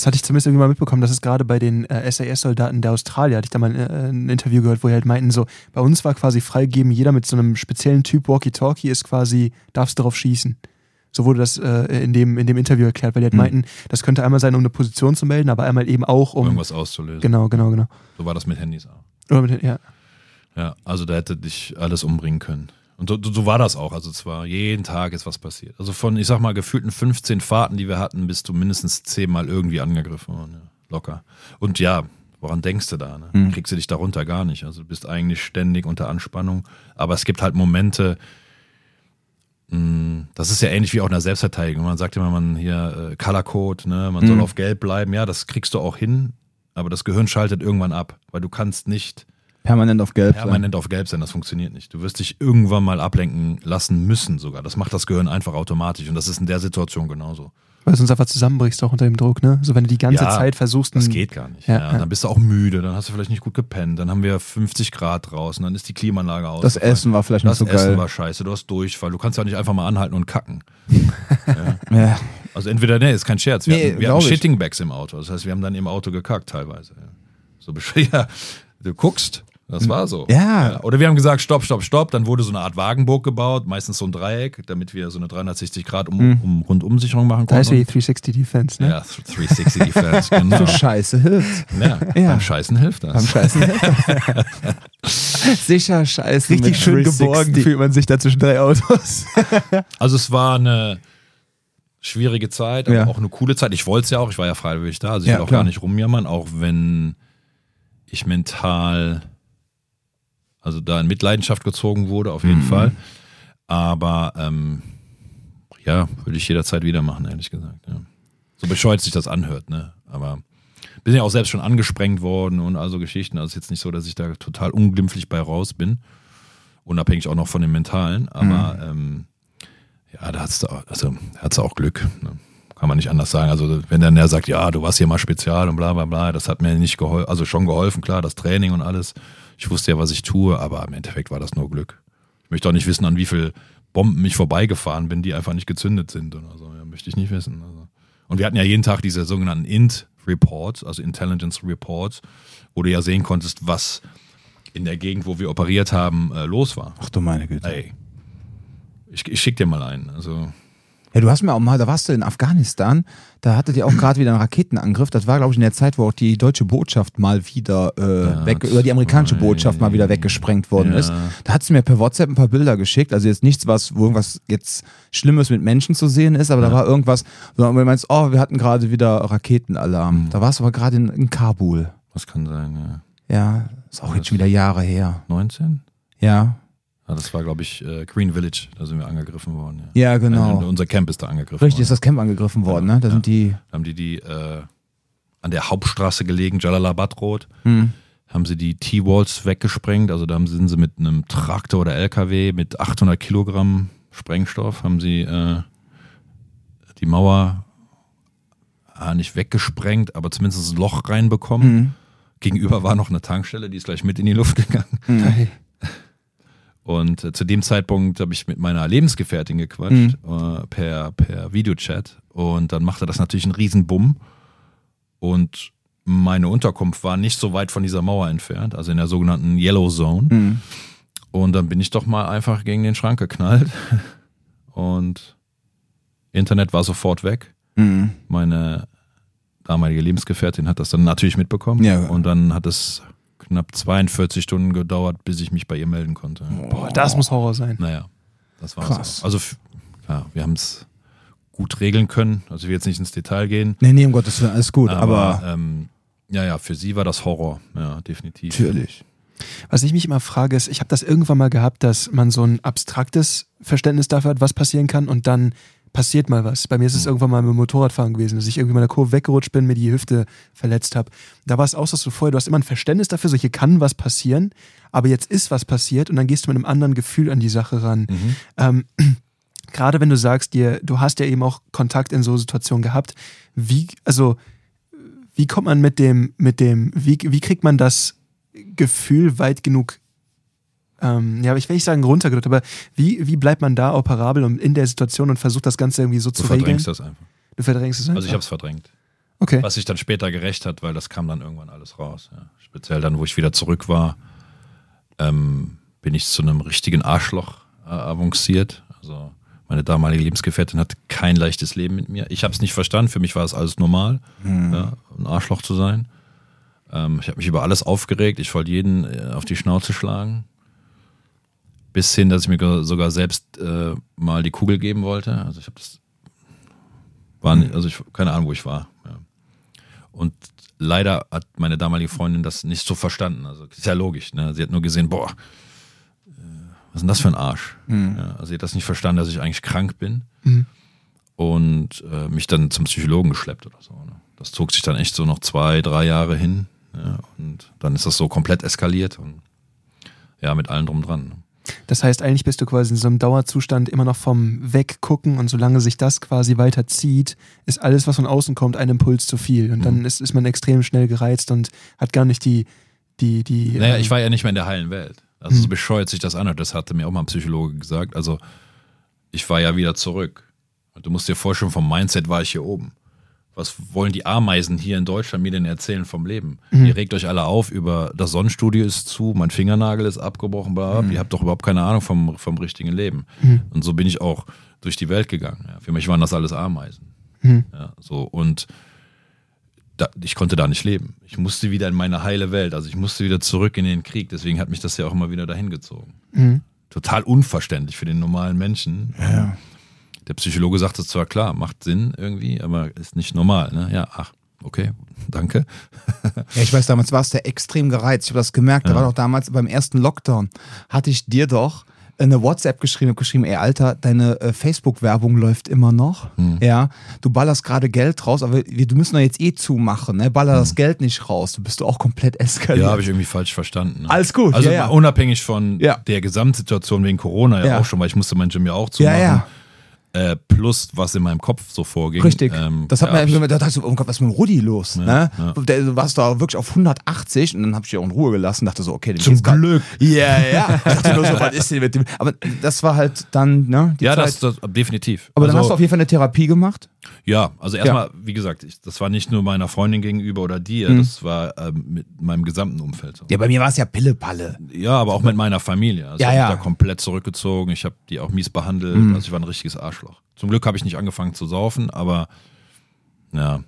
Das hatte ich zumindest irgendwie mal mitbekommen, dass es gerade bei den äh, SAS-Soldaten der Australier, hatte ich da mal äh, ein Interview gehört, wo die halt meinten, so, bei uns war quasi freigegeben, jeder mit so einem speziellen Typ Walkie-Talkie ist quasi, darfst drauf schießen. So wurde das äh, in, dem, in dem Interview erklärt, weil die halt meinten, das könnte einmal sein, um eine Position zu melden, aber einmal eben auch, um irgendwas auszulösen. Genau, genau, genau. So war das mit Handys auch. Oder mit, ja. Ja, also da hätte dich alles umbringen können. Und so, so war das auch. Also es war jeden Tag ist was passiert. Also von, ich sag mal, gefühlten 15 Fahrten, die wir hatten, bist du mindestens zehnmal irgendwie angegriffen worden. Ja. Locker. Und ja, woran denkst du da? Ne? Kriegst du dich darunter gar nicht. Also du bist eigentlich ständig unter Anspannung. Aber es gibt halt Momente, mh, das ist ja ähnlich wie auch in der Selbstverteidigung. Man sagt immer, man hier äh, Color Code, ne, man soll Mhm. auf Gelb bleiben. Ja, das kriegst du auch hin, aber das Gehirn schaltet irgendwann ab, weil du kannst nicht Permanent auf Gelb. sein. permanent auf Gelb sein. Das funktioniert nicht. Du wirst dich irgendwann mal ablenken lassen müssen sogar. Das macht das Gehirn einfach automatisch und das ist in der Situation genauso. Weil du sonst einfach zusammenbrichst auch unter dem Druck, ne? So wenn du die ganze Ja, Zeit versuchst, Das geht gar nicht. Ja, Ja, ja. Dann bist du auch müde, dann hast du vielleicht nicht gut gepennt, dann haben wir 50 Grad draußen, dann ist die Klimaanlage aus. Das Essen war vielleicht nicht das so Essen geil. war scheiße, du hast Durchfall. Du kannst ja nicht einfach mal anhalten und kacken. ja. Also entweder, nee, ist kein Scherz. Wir Nee, hatten, wir hatten ich. Shitting Bags im Auto. Das heißt, wir haben dann im Auto gekackt teilweise. Ja. So besch- ja, du guckst, das war so. Ja. Oder wir haben gesagt, stopp, stopp, stopp. Dann wurde so eine Art Wagenburg gebaut, meistens so ein Dreieck, damit wir so eine 360 Grad um, um, Rundumsicherung machen Da ist ja die konnten. 360 Defense, ne? Ja, 360 Defense, genau. Für Scheiße hilft. Ja, Ja. Beim Scheißen hilft das. Beim Scheißen hilft. Sicher Scheiße. Richtig schön 360. geborgen fühlt man sich da zwischen drei Autos. Also es war eine schwierige Zeit, aber Ja. auch eine coole Zeit. Ich wollte es ja auch, ich war ja freiwillig da, also ich Ja, will auch klar. gar nicht rumjammern, auch wenn ich mental, also da in Mitleidenschaft gezogen wurde, auf Mhm. jeden Fall. Aber ähm, ja, würde ich jederzeit wieder machen, ehrlich gesagt. Ja. So bescheuert sich das anhört, ne? Aber bin ja auch selbst schon angesprengt worden und also Geschichten. Also ist jetzt nicht so, dass ich da total unglimpflich bei raus bin. Unabhängig auch noch von dem Mentalen. Aber Mhm. ähm, ja, da hat's da, also hat's auch Glück. Ne? Kann man nicht anders sagen. Also wenn dann der sagt, ja, du warst hier mal spezial und bla bla bla, das hat mir nicht geholfen, also schon geholfen, klar, das Training und alles. Ich wusste ja, was ich tue, aber im Endeffekt war das nur Glück. Ich möchte auch nicht wissen, an wie viel Bomben ich vorbeigefahren bin, die einfach nicht gezündet sind oder so. Ja, möchte ich nicht wissen. Also. Und wir hatten ja jeden Tag diese sogenannten INT-Reports, also Intelligence Reports, wo du ja sehen konntest, was in der Gegend, wo wir operiert haben, äh, los war. Ach du meine Güte. Ey, ich, ich schick dir mal einen. Also, Ja, du hast mir auch mal, da warst du in Afghanistan, da hattet ihr auch gerade wieder einen Raketenangriff. Das war, glaube ich, in der Zeit, wo auch die deutsche Botschaft mal wieder äh, weg, oder die amerikanische Botschaft mal wieder weggesprengt worden Ja. ist. Da hat sie mir per WhatsApp ein paar Bilder geschickt. Also jetzt nichts, was, wo irgendwas jetzt Schlimmes mit Menschen zu sehen ist, aber da war irgendwas, wo du meinst, oh, wir hatten gerade wieder Raketenalarm. Da warst du aber gerade in, in Kabul. was kann sein, ja. Ja, ist auch jetzt schon wieder Jahre her. 19? Ja. Ja, das war, glaube ich, äh, Green Village, da sind wir angegriffen worden. Ja, Also, genau. unser Camp ist da angegriffen Richtig, ist worden. das Camp angegriffen worden, ne? Da Ja. sind die. Da haben die die äh, an der Hauptstraße gelegen, Jalalabad Road, Hm. haben sie die T-Walls weggesprengt. Also da haben- sind sie mit einem Traktor oder LKW mit 800 Kilogramm Sprengstoff, haben sie äh, die Mauer ah, nicht weggesprengt, aber zumindest ein Loch reinbekommen. Hm. Gegenüber war noch eine Tankstelle, die ist gleich mit in die Luft gegangen. Hey. Und äh, zu dem Zeitpunkt habe ich mit meiner Lebensgefährtin gequatscht, äh, per, per Videochat. Und dann machte das natürlich einen riesen Bumm. Und meine Unterkunft war nicht so weit von dieser Mauer entfernt, also in der sogenannten Yellow Zone. Hm. Und dann bin ich doch mal einfach gegen den Schrank geknallt. Und Internet war sofort weg. Hm. Meine damalige Lebensgefährtin hat das dann natürlich mitbekommen. Ja. Und dann hat es knapp 42 Stunden gedauert, bis ich mich bei ihr melden konnte. Boah, das muss Horror sein. Naja, das war Krass. so. Also, klar, wir haben es gut regeln können. Also, ich will jetzt nicht ins Detail gehen. Nee, nee, um Gottes Willen, alles gut, Aber, aber, ähm, ja, ja, für sie war das Horror. Ja, definitiv. natürlich. Was ich mich immer frage, ist, ich habe das irgendwann mal gehabt, dass man so ein abstraktes Verständnis dafür hat, was passieren kann und dann passiert mal was. Bei mir ist es irgendwann mal mit dem Motorradfahren gewesen, dass ich irgendwie mal in der Kurve weggerutscht bin, mir die Hüfte verletzt habe. Da war es auch so, dass du vorher, du hast immer ein Verständnis dafür, so hier kann was passieren, aber jetzt ist was passiert und dann gehst du mit einem anderen Gefühl an die Sache ran. Mhm. Ähm, Gerade wenn du sagst, dir, du hast ja eben auch Kontakt in so Situationen gehabt, wie, also, wie kommt man mit dem, mit dem, wie, wie kriegt man das Gefühl weit genug, ähm, ja, aber ich will nicht sagen runtergedrückt, aber wie, wie bleibt man da operabel und in der Situation und versucht das Ganze irgendwie so Du zu regeln? verdrängst das einfach. Du verdrängst es einfach? Also, ich habe es verdrängt. Okay. Was sich dann später gerecht hat, weil das kam dann irgendwann alles raus. Ja. Speziell dann, wo ich wieder zurück war, ähm, bin ich zu einem richtigen Arschloch äh, avanciert. Also meine damalige Lebensgefährtin hatte kein leichtes Leben mit mir. Ich habe es nicht verstanden. Für mich war es alles normal, ja, ein Arschloch zu sein. Ähm, ich habe mich über alles aufgeregt. Ich wollte jeden äh, auf die Schnauze schlagen. Bis hin, dass ich mir sogar selbst äh, mal die Kugel geben wollte. Also ich habe das war nicht, also ich keine Ahnung, wo ich war. Ja. Und leider hat meine damalige Freundin das nicht so verstanden. Also ist ja logisch. Ne? Sie hat nur gesehen, boah, äh, was ist denn das für ein Arsch? Mhm. Ja, also, sie hat das nicht verstanden, dass ich eigentlich krank bin Mhm. und äh, mich dann zum Psychologen geschleppt oder so. Ne? Das zog sich dann echt so noch zwei, drei Jahre hin. Ja, und dann ist das so komplett eskaliert und ja, mit allem drum dran. ne? Das heißt, eigentlich bist du quasi in so einem Dauerzustand immer noch vom Weggucken und solange sich das quasi weiter zieht, ist alles, was von außen kommt, ein Impuls zu viel. Und dann ist, ist man extrem schnell gereizt und hat gar nicht die, die, die. Naja, ähm, ich war ja nicht mehr in der heilen Welt. Also so Hm. bescheuert sich das anhört, das hatte mir auch mal ein Psychologe gesagt. Also ich war ja wieder zurück. Und du musst dir vorstellen, vom Mindset war ich hier oben. Was wollen die Ameisen hier in Deutschland mir denn erzählen vom Leben? Mhm. Ihr regt euch alle auf über, das Sonnenstudio ist zu, mein Fingernagel ist abgebrochen, bla, bla. ihr habt doch überhaupt keine Ahnung vom, vom richtigen Leben. Mhm. Und so bin ich auch durch die Welt gegangen. Ja. Für mich waren das alles Ameisen. Mhm. Ja, so und da, ich konnte da nicht leben. Ich musste wieder in meine heile Welt. Also ich musste wieder zurück in den Krieg. Deswegen hat mich das ja auch immer wieder dahin gezogen. Mhm. Total unverständlich für den normalen Menschen. Ja. Der Psychologe sagt es zwar klar, macht Sinn irgendwie, aber ist nicht normal. Ne? Ja, ach, okay, danke. Ja, ich weiß, damals warst du extrem gereizt. Ich habe das gemerkt. Da Ja. war doch damals beim ersten Lockdown, hatte ich dir doch eine WhatsApp geschrieben und geschrieben, ey Alter, deine äh, Facebook-Werbung läuft immer noch. Hm. Ja, du ballerst gerade Geld raus, aber wir, du müssen doch jetzt eh zumachen, ne? Baller das Geld nicht raus. Du bist doch auch komplett eskaliert. Ja, habe ich irgendwie falsch verstanden. Ne? Alles gut, Also ja, ja. unabhängig von Ja. der Gesamtsituation wegen Corona ja, Ja. auch schon, weil ich musste mein Gym ja auch ja, zumachen. ja. Äh, plus was in meinem Kopf so vorging. Richtig. Ähm, das hat ja, ja, da dachte ich so, oh Gott, was ist mit dem Rudi los? ne? ja. Der, du warst da wirklich auf 180 und dann habe ich dich auch in Ruhe gelassen, dachte so, okay, dem Zum Glück. Ja, ja. Dachte nur so, was ist denn mit dem? Aber das war halt dann, ne? Ja, das, das definitiv. aber dann Also- hast du auf jeden Fall eine Therapie gemacht. Ja, also erstmal, wie gesagt, ich, das war nicht nur meiner Freundin gegenüber oder dir, das war ähm, mit meinem gesamten Umfeld so. Mhm. Ja, bei mir war es ja Pille-Palle. Ja, aber auch mit meiner Familie. Also Ja, ich ja. Mhm. hab mich da komplett zurückgezogen. Ich habe die auch mies behandelt. Also ich war ein richtiges Arschloch. Zum Glück habe ich nicht angefangen zu saufen, aber ja.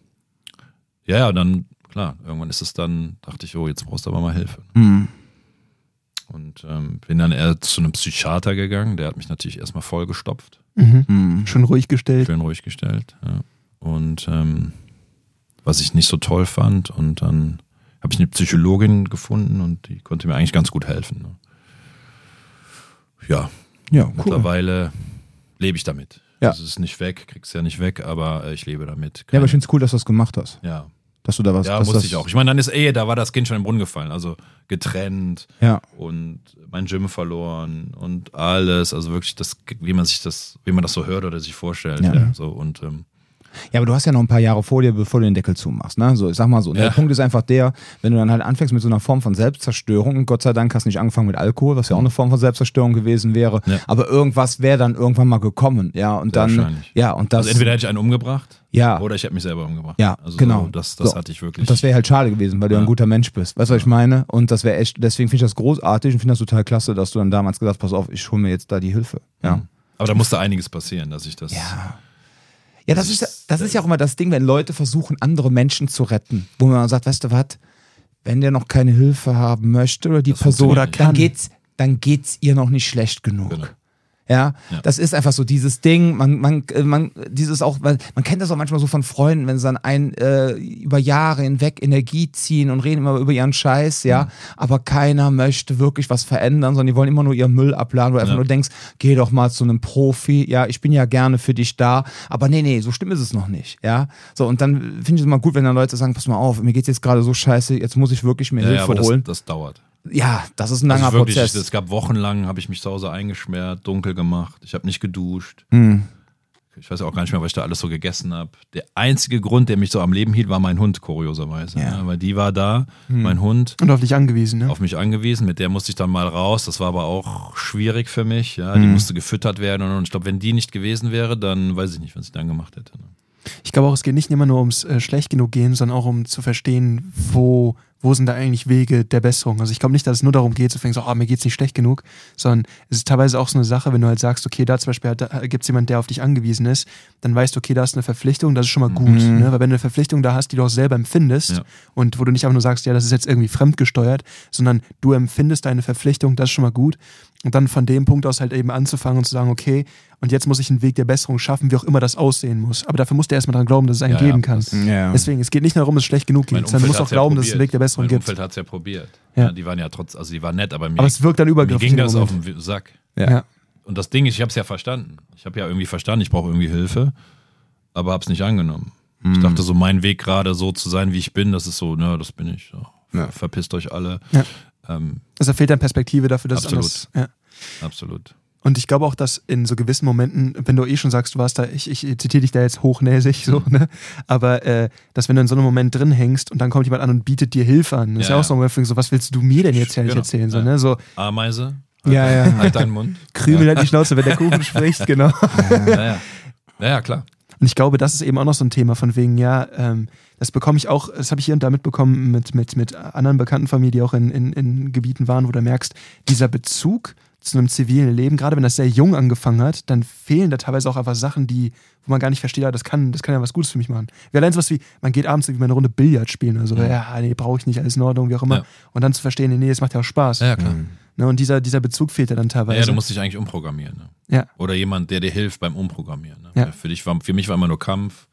Ja, ja, dann, klar, irgendwann ist es dann, dachte ich, oh, jetzt brauchst du aber mal Hilfe. Mhm. Und ähm, bin dann eher zu einem Psychiater gegangen, der hat mich natürlich erstmal vollgestopft, Mhm. Mhm. Schon ruhig gestellt. schön ruhig gestellt. Ja. Und ähm, was ich nicht so toll fand, und dann habe ich eine Psychologin gefunden und die konnte mir eigentlich ganz gut helfen. Ne? Ja, Ja, cool. Mittlerweile lebe ich damit. Ja. Also es ist nicht weg, krieg's ja nicht weg, aber äh, ich lebe damit. Ja, aber ich finde es cool, dass du das gemacht hast. ja, Dass du da was ja dass musste das, ich auch. Ich meine, dann ist eh, da war das Kind schon im Brunnen gefallen. Also getrennt Ja. und mein Gym verloren und alles. Also wirklich das, wie man sich das, wie man das so hört oder sich vorstellt. Ja. Ja. so und ähm, Ja, aber du hast ja noch ein paar Jahre vor dir, bevor du den Deckel zumachst. Ne? So, ich sag mal so. ne? Ja. Der Punkt ist einfach der, wenn du dann halt anfängst mit so einer Form von Selbstzerstörung, und Gott sei Dank hast du nicht angefangen mit Alkohol, was ja auch eine Form von Selbstzerstörung gewesen wäre, Ja. aber irgendwas wäre dann irgendwann mal gekommen. Ja, und Sehr dann. wahrscheinlich. Ja, und das. also entweder hätte ich einen umgebracht ja. oder ich hätte mich selber umgebracht. Ja, also genau. Das, das So. hatte ich wirklich. Und das wäre halt schade gewesen, weil du Ja. ein guter Mensch bist. Weißt du, was ich meine? Und das wäre echt, deswegen finde ich das großartig und finde das total klasse, dass du dann damals gesagt hast, pass auf, ich hole mir jetzt da die Hilfe. Ja. Mhm. Aber da musste einiges passieren, dass ich das. Ja. Ja, das ist, das ist ja auch immer das Ding, wenn Leute versuchen, andere Menschen zu retten, wo man sagt, weißt du was, wenn der noch keine Hilfe haben möchte oder die Das Person, dann geht's, dann geht's ihr noch nicht schlecht genug. Genau. Ja, Ja. das ist einfach so dieses Ding, man, man, äh, man, dieses auch, man, man kennt das auch manchmal so von Freunden, wenn sie dann ein, äh, über Jahre hinweg Energie ziehen und reden immer über ihren Scheiß, ja, aber keiner möchte wirklich was verändern, sondern die wollen immer nur ihren Müll abladen, wo du einfach Ja. nur denkst, geh doch mal zu einem Profi, ja, ich bin ja gerne für dich da, aber nee, nee, so schlimm ist es noch nicht, ja. So, und dann finde ich es immer gut, wenn dann Leute sagen, pass mal auf, mir geht's jetzt gerade so scheiße, jetzt muss ich wirklich mir Ja, ja, Hilfe aber das, holen. das dauert. Ja, das ist ein langer Also wirklich, Prozess. es gab wochenlang, habe ich mich zu Hause eingesperrt, dunkel gemacht. Ich habe nicht geduscht. Hm. Ich weiß auch gar nicht mehr, was ich da alles so gegessen habe. Der einzige Grund, der mich so am Leben hielt, war mein Hund, kurioserweise. Ja. Ja. weil die war da, mein Hund, Und auf dich angewiesen, ne? auf mich angewiesen. Mit der musste ich dann mal raus. Das war aber auch schwierig für mich. Ja, die musste gefüttert werden. Und ich glaube, wenn die nicht gewesen wäre, dann weiß ich nicht, was ich dann gemacht hätte. ne. Ich glaube auch, es geht nicht immer nur ums äh, schlecht genug gehen, sondern auch um zu verstehen, wo, wo sind da eigentlich Wege der Besserung. Also ich glaube nicht, dass es nur darum geht, zu denken, so, ah, mir geht's nicht schlecht genug, sondern es ist teilweise auch so eine Sache, wenn du halt sagst, okay, da zum Beispiel gibt es jemanden, der auf dich angewiesen ist, dann weißt du, okay, da ist eine Verpflichtung, das ist schon mal gut. Mhm. Ne? Weil wenn du eine Verpflichtung da hast, die du auch selber empfindest Ja. und wo du nicht einfach nur sagst, ja, das ist jetzt irgendwie fremdgesteuert, sondern du empfindest deine Verpflichtung, das ist schon mal gut. Und dann von dem Punkt aus halt eben anzufangen und zu sagen, okay, und jetzt muss ich einen Weg der Besserung schaffen, wie auch immer das aussehen muss. Aber dafür musst du erstmal daran glauben, dass es einen Ja, ja, geben kann. das- Ja. Deswegen, es geht nicht nur darum, dass es schlecht genug geht, sondern du musst auch ja glauben, dass es einen probiert. Weg der Besserung mein gibt. Umfeld hat es ja probiert. Ja. Ja. die waren ja trotz, also die waren nett, aber mir, Aber es wirkt dann mir übergriffig. ging das auf den Sack. Ja. Ja. Und das Ding ist, ich habe es ja verstanden. Ich habe ja irgendwie verstanden, ich brauche irgendwie Hilfe, aber habe es nicht angenommen. Ich Mhm. dachte so, mein Weg gerade so zu sein, wie ich bin, das ist so, ne, das bin ich. So. Ja. Verpisst euch alle. Ja. Ähm, Also fehlt dann Perspektive dafür, dass Absolut. es anders. Ja. absolut. Und ich glaube auch, dass in so gewissen Momenten, wenn du eh schon sagst, du warst da, ich, ich zitiere dich da jetzt hochnäsig, so, ne? Aber äh, dass wenn du in so einem Moment drin hängst und dann kommt jemand an und bietet dir Hilfe an, das ist ja Ja, auch so ein Moment, so, was willst du mir denn jetzt Genau. erzählen? So, Ja. ne? so Ameise, Ja, ja. halt deinen Mund. Krümel halt die Schnauze, wenn der Kuchen spricht, genau. Ja, ja. ja, ja klar. Und ich glaube, das ist eben auch noch so ein Thema von wegen, ja, ähm, das bekomme ich auch, das habe ich hier und da mitbekommen mit, mit, mit anderen Bekannten von mir, die auch in, in, in Gebieten waren, wo du merkst, dieser Bezug zu einem zivilen Leben, gerade wenn das sehr jung angefangen hat, dann fehlen da teilweise auch einfach Sachen, die, wo man gar nicht versteht, ja, das kann, das kann ja was Gutes für mich machen. Wie allein sowas wie, man geht abends irgendwie mal eine Runde Billard spielen oder so, ja, nee, brauche ich nicht, alles in Ordnung, wie auch immer. Ja. Und dann zu verstehen, nee, das macht ja auch Spaß. Ja, ja klar. Ne, und dieser, dieser Bezug fehlt ja dann teilweise. Ja, du musst dich eigentlich umprogrammieren. Ne? Ja. Oder jemand, der dir hilft beim Umprogrammieren. Ne? Ja. Für, dich war, für mich war immer nur Kampf.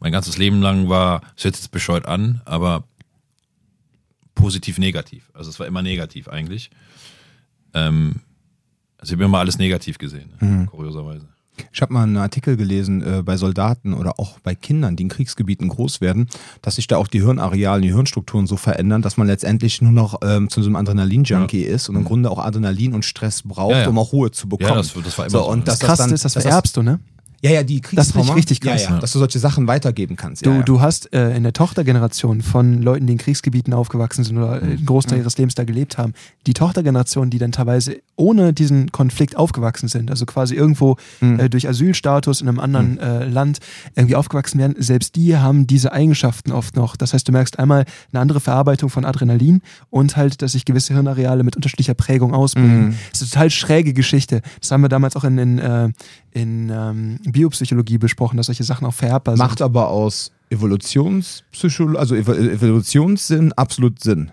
Mein ganzes Leben lang war, es hört sich jetzt bescheuert an, aber positiv negativ. Also es war immer negativ eigentlich. Ähm, also ich habe immer alles negativ gesehen, ne? kurioserweise. Ich habe mal einen Artikel gelesen äh, bei Soldaten oder auch bei Kindern, die in Kriegsgebieten groß werden, dass sich da auch die Hirnareale, die Hirnstrukturen so verändern, dass man letztendlich nur noch ähm, zu so einem Adrenalin-Junkie ist und im Grunde auch Adrenalin und Stress braucht, Ja, ja. um auch Ruhe zu bekommen. Ja, das, das war immer so, so. und das dass Krasse ist, das vererbst du, ne? Ja, ja, die ich Kriegstrauma. richtig krass. Ja, ja, dass du solche Sachen weitergeben kannst. Du, ja, du hast äh, in der Tochtergeneration von Leuten, die in Kriegsgebieten aufgewachsen sind oder äh, einen Großteil ihres Lebens da gelebt haben, die Tochtergeneration, die dann teilweise ohne diesen Konflikt aufgewachsen sind, also quasi irgendwo äh, durch Asylstatus in einem anderen äh, Land irgendwie aufgewachsen werden, selbst die haben diese Eigenschaften oft noch. Das heißt, du merkst einmal eine andere Verarbeitung von Adrenalin und halt, dass sich gewisse Hirnareale mit unterschiedlicher Prägung ausbilden. Das ist eine total schräge Geschichte. Das haben wir damals auch in, in, äh, in ähm, Biopsychologie besprochen, dass solche Sachen auch vererbbar Macht sind. aber aus Evolutionspsychologie, also Evo- Evolutionssinn absolut Sinn.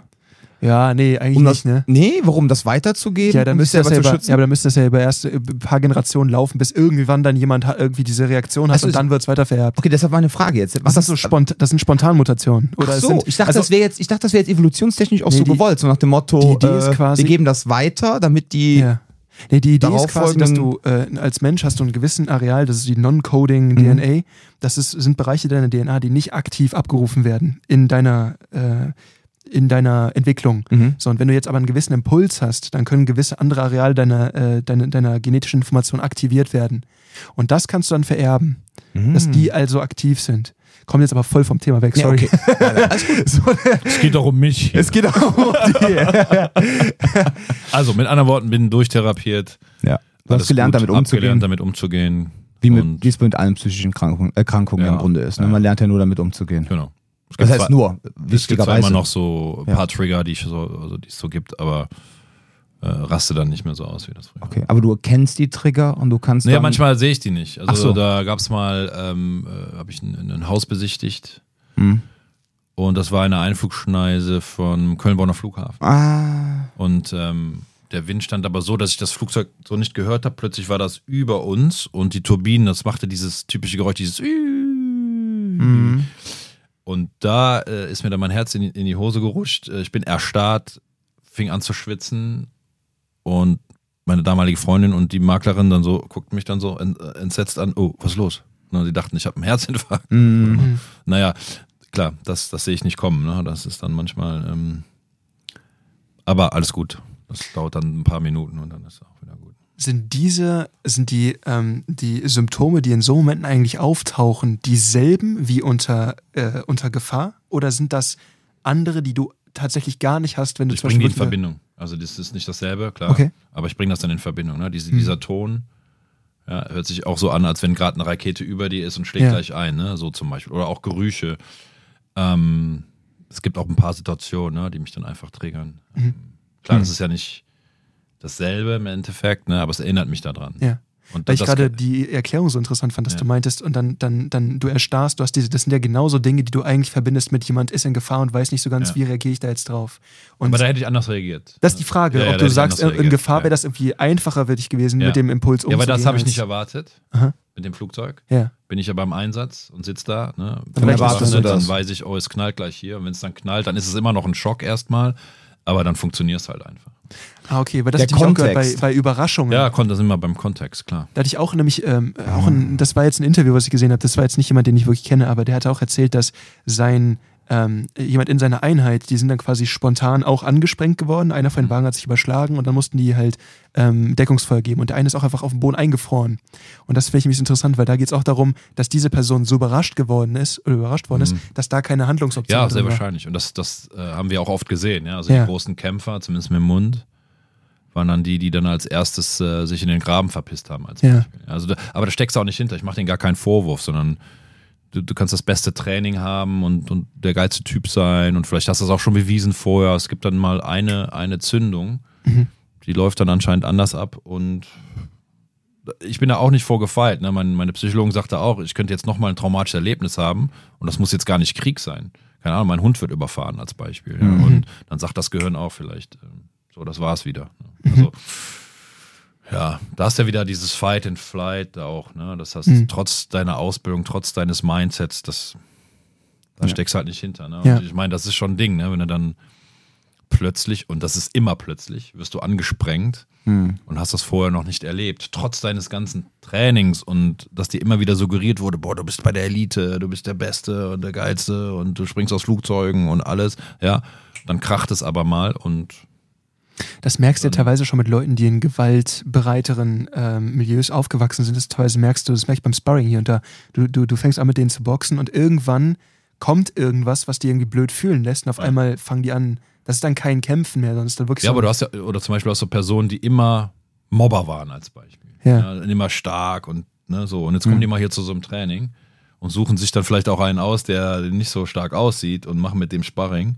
Ja, nee, eigentlich Um nicht, das, ne? Nee, warum das weiterzugeben? Ja, dann um müsste das ja, über, ja, aber dann müsste das ja über erst ein paar Generationen laufen, bis irgendwann dann jemand irgendwie diese Reaktion hat Also und dann wird es weiter vererbt. Okay, deshalb meine Frage jetzt. Was ist das so spont das sind Spontanmutationen? Oder Ach so, sind, ich dachte, also, das wäre jetzt, Nee, die- Idee Idee ist darauf quasi, dass du äh, als Mensch hast du einen gewissen Areal, das ist die Non-Coding Mhm. DNA. Das ist, sind Bereiche deiner DNA, die nicht aktiv abgerufen werden in deiner, äh, in deiner Entwicklung. Mhm. So, und wenn du jetzt aber einen gewissen Impuls hast, dann können gewisse andere Areale deiner, äh, deiner, deiner genetischen Information aktiviert werden. Und das kannst du dann vererben, dass die also aktiv sind. Kommt jetzt aber voll vom Thema weg, Nee, sorry. okay. Ja, ja, alles gut. So, Es geht doch um mich. es geht auch um die. Also mit anderen Worten, bin durchtherapiert. Ja. Du hast gelernt, gut, damit umzugehen. gelernt, damit umzugehen. wie, mit, wie es mit allen psychischen Krankungen, Erkrankungen Ja, im Grunde ist. Ne? ja. Man lernt ja nur damit umzugehen. Genau. Es Das heißt zwar- nur, Es gibt zwar wichtigerweise. immer noch so ein Ja. paar Trigger, die, ich so, also die es so gibt, aber äh, raste dann nicht mehr so aus wie das früher. Okay, aber du kennst die Trigger und du kannst Naja, manchmal sehe ich die nicht. Also Ach so. da gab es mal, ähm, äh, habe ich ein, ein Haus besichtigt Hm. und das war eine Einflugschneise vom Köln-Bonner Flughafen. Ah, Und ähm, der Wind stand aber so, dass ich das Flugzeug so nicht gehört habe. Plötzlich war das über uns und die Turbinen, das machte dieses typische Geräusch, dieses mhm. Und da äh, ist mir dann mein Herz in die, in die Hose gerutscht. Äh, Ich bin erstarrt, fing an zu schwitzen und meine damalige Freundin und die Maklerin dann so guckten mich dann so ent, entsetzt an. Oh, was ist los? Und die dachten, ich habe einen Herzinfarkt. Mhm. Naja, klar, das, das sehe ich nicht kommen. Ne? Das ist dann manchmal. Ähm, aber alles gut. Das dauert dann ein paar Minuten und dann ist es auch wieder gut. Sind diese, sind die, ähm, die Symptome, die in so Momenten eigentlich auftauchen, dieselben wie unter, äh, unter Gefahr? Oder sind das andere, die du tatsächlich gar nicht hast, wenn du Ich zum bringe die in Beispiel Verbindung. Also das ist nicht dasselbe, klar. Okay. Aber ich bringe das dann in Verbindung. Ne? Diese, Hm. Dieser Ton ja, hört sich auch so an, als wenn gerade eine Rakete über dir ist und schlägt Ja. gleich ein. Ne? So zum Beispiel. Oder auch Gerüche. Ähm, es gibt auch ein paar Situationen, ne, die mich dann einfach triggern. Mhm. Ähm, klar, Mhm. das ist ja nicht dasselbe im Endeffekt, ne? aber es erinnert mich daran. Ja. Und Weil ich gerade die Erklärung so interessant fand, dass Ja. du meintest und dann, dann, dann du erstarrst, du hast diese, das sind ja genauso Dinge, die du eigentlich verbindest mit jemand ist in Gefahr und weiß nicht so ganz, Ja. wie reagiere ich da jetzt drauf. Und aber da hätte ich anders reagiert. das ist die Frage, Ja, ja, ob du sagst, in. Gefahr Ja. wäre das irgendwie einfacher für dich gewesen, Ja. mit dem Impuls Ja, umzugehen. aber das habe ich nicht erwartet Aha. mit dem Flugzeug. Ja. Bin ich ja beim Einsatz und sitze da, ne? Dann erwartest du dann das. weiß ich, oh, es knallt gleich hier. Und wenn es dann knallt, dann ist es immer noch ein Schock erstmal, aber dann funktioniert es halt einfach. Ah, okay, aber das Der hatte ich auch gehört bei, Kontext. bei Überraschungen. Ja, kommt das immer beim Kontext, klar. Da hatte ich auch nämlich, ähm, auch ein, das war jetzt ein Interview, was ich gesehen habe, das war jetzt nicht jemand, den ich wirklich kenne, aber der hatte auch erzählt, dass sein, ähm, jemand in seiner Einheit, die sind dann quasi spontan auch angesprengt geworden. Einer von den Wagen hat sich überschlagen und dann mussten die halt ähm, Deckungsfeuer geben und der eine ist auch einfach auf dem Boden eingefroren. Und das finde ich ein bisschen interessant, weil da geht es auch darum, dass diese Person so überrascht geworden ist oder überrascht worden ist, dass da keine Handlungsoption Ja, sehr war. wahrscheinlich. Und das, das äh, haben wir auch oft gesehen. Ja? Also Ja. die großen Kämpfer, zumindest mit dem Mund, waren dann die, die dann als erstes äh, sich in den Graben verpisst haben. Als Ja. Beispiel. Also da, aber da steckst du auch nicht hinter. Ich mache denen gar keinen Vorwurf, sondern du, du kannst das beste Training haben und, und der geilste Typ sein und vielleicht hast du das auch schon bewiesen vorher. Es gibt dann mal eine, eine Zündung, die läuft dann anscheinend anders ab und ich bin da auch nicht vorgefeilt. Ne? Mein, meine Psychologin sagte auch, ich könnte jetzt nochmal ein traumatisches Erlebnis haben und das muss jetzt gar nicht Krieg sein. Keine Ahnung, mein Hund wird überfahren als Beispiel. Ja? Und dann sagt das Gehirn auch vielleicht, ähm, so, das war's wieder. Ne? Also, ja, da ist ja wieder dieses Fight and Flight auch. Ne? Das heißt, trotz deiner Ausbildung, trotz deines Mindsets, das, da steckst du halt nicht hinter. Ne? Und Ja. ich meine, das ist schon ein Ding, ne? wenn du dann plötzlich, und das ist immer plötzlich, wirst du angesprengt und hast das vorher noch nicht erlebt, trotz deines ganzen Trainings und dass dir immer wieder suggeriert wurde, boah, du bist bei der Elite, du bist der Beste und der Geilste und du springst aus Flugzeugen und alles, ja, dann kracht es aber mal und Das merkst du ja teilweise schon mit Leuten, die in gewaltbereiteren ähm, Milieus aufgewachsen sind. Das teilweise merkst du, das merke ich beim Sparring hier und da. Du, du, du fängst an mit denen zu boxen und irgendwann kommt irgendwas, was die irgendwie blöd fühlen lässt und auf einmal fangen die an. Das ist dann kein Kämpfen mehr, sondern ist dann wirklich Ja, so. aber du hast ja, oder zum Beispiel auch so Personen, die immer Mobber waren als Beispiel. Ja. immer stark und ne, so. Und jetzt kommen die mal hier zu so einem Training und suchen sich dann vielleicht auch einen aus, der nicht so stark aussieht und machen mit dem Sparring.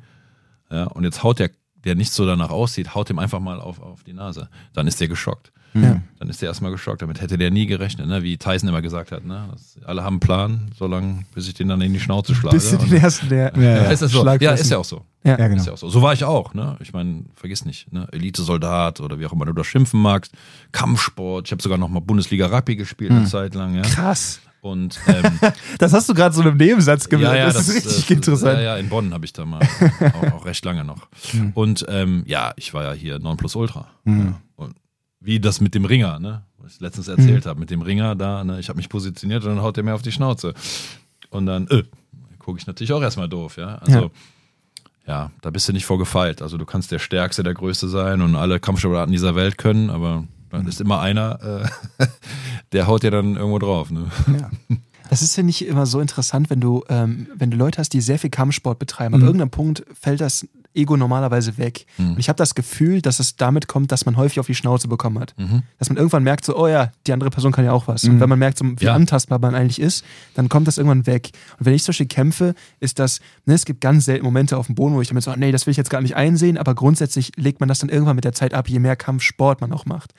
Ja, und jetzt haut der, der nicht so danach aussieht, haut dem einfach mal auf, auf die Nase. Dann ist der geschockt. Ja. Dann ist der erstmal geschockt. Damit hätte der nie gerechnet, ne? wie Tyson immer gesagt hat. Ne? Das, alle haben einen Plan, solange bis ich den dann in die Schnauze schlage. Bis den ersten, der Ja, ja. ist das so? Schlag Ja, ist ja auch so. Ja. Ja, genau. Ist ja auch so. So war ich auch, ne? Ich meine, vergiss nicht, ne? Elite-Soldat oder wie auch immer du das schimpfen magst, Kampfsport. Ich habe sogar noch mal Bundesliga Rugby gespielt Hm. eine Zeit lang, ja. Krass. Und ähm, Das hast du gerade so in einem Nebensatz gemacht. ja, ja, das, ist richtig äh, interessant. Ja, ja, in Bonn habe ich da mal auch, auch recht lange noch. Und ähm, ja, ich war ja hier Nonplusultra. Ja. Und wie das mit dem Ringer, ne? Was ich letztens erzählt habe, mit dem Ringer da, ne? Ich habe mich positioniert und dann haut der mir auf die Schnauze. Und dann, äh, gucke ich natürlich auch erstmal doof, ja. Also, ja. da bist du nicht vorgefeilt. Also du kannst der Stärkste, der Größte sein und alle Kampfsportarten dieser Welt können, aber dann ist immer einer, äh, der haut dir dann irgendwo drauf, ne? Ja. Das ist ja nicht immer so interessant, wenn du, ähm, wenn du Leute hast, die sehr viel Kampfsport betreiben. Mhm. Ab irgendeinem Punkt fällt das Ego normalerweise weg. Und ich habe das Gefühl, dass es damit kommt, dass man häufig auf die Schnauze bekommen hat. Mhm. Dass man irgendwann merkt, so, oh ja, die andere Person kann ja auch was. Und wenn man merkt, so, wie Ja. antastbar man eigentlich ist, dann kommt das irgendwann weg. Und wenn ich zum Beispiel kämpfe, ist das, ne, es gibt ganz selten Momente auf dem Boden, wo ich damit so, nee, das will ich jetzt gar nicht einsehen, aber grundsätzlich legt man das dann irgendwann mit der Zeit ab, je mehr Kampfsport man auch macht.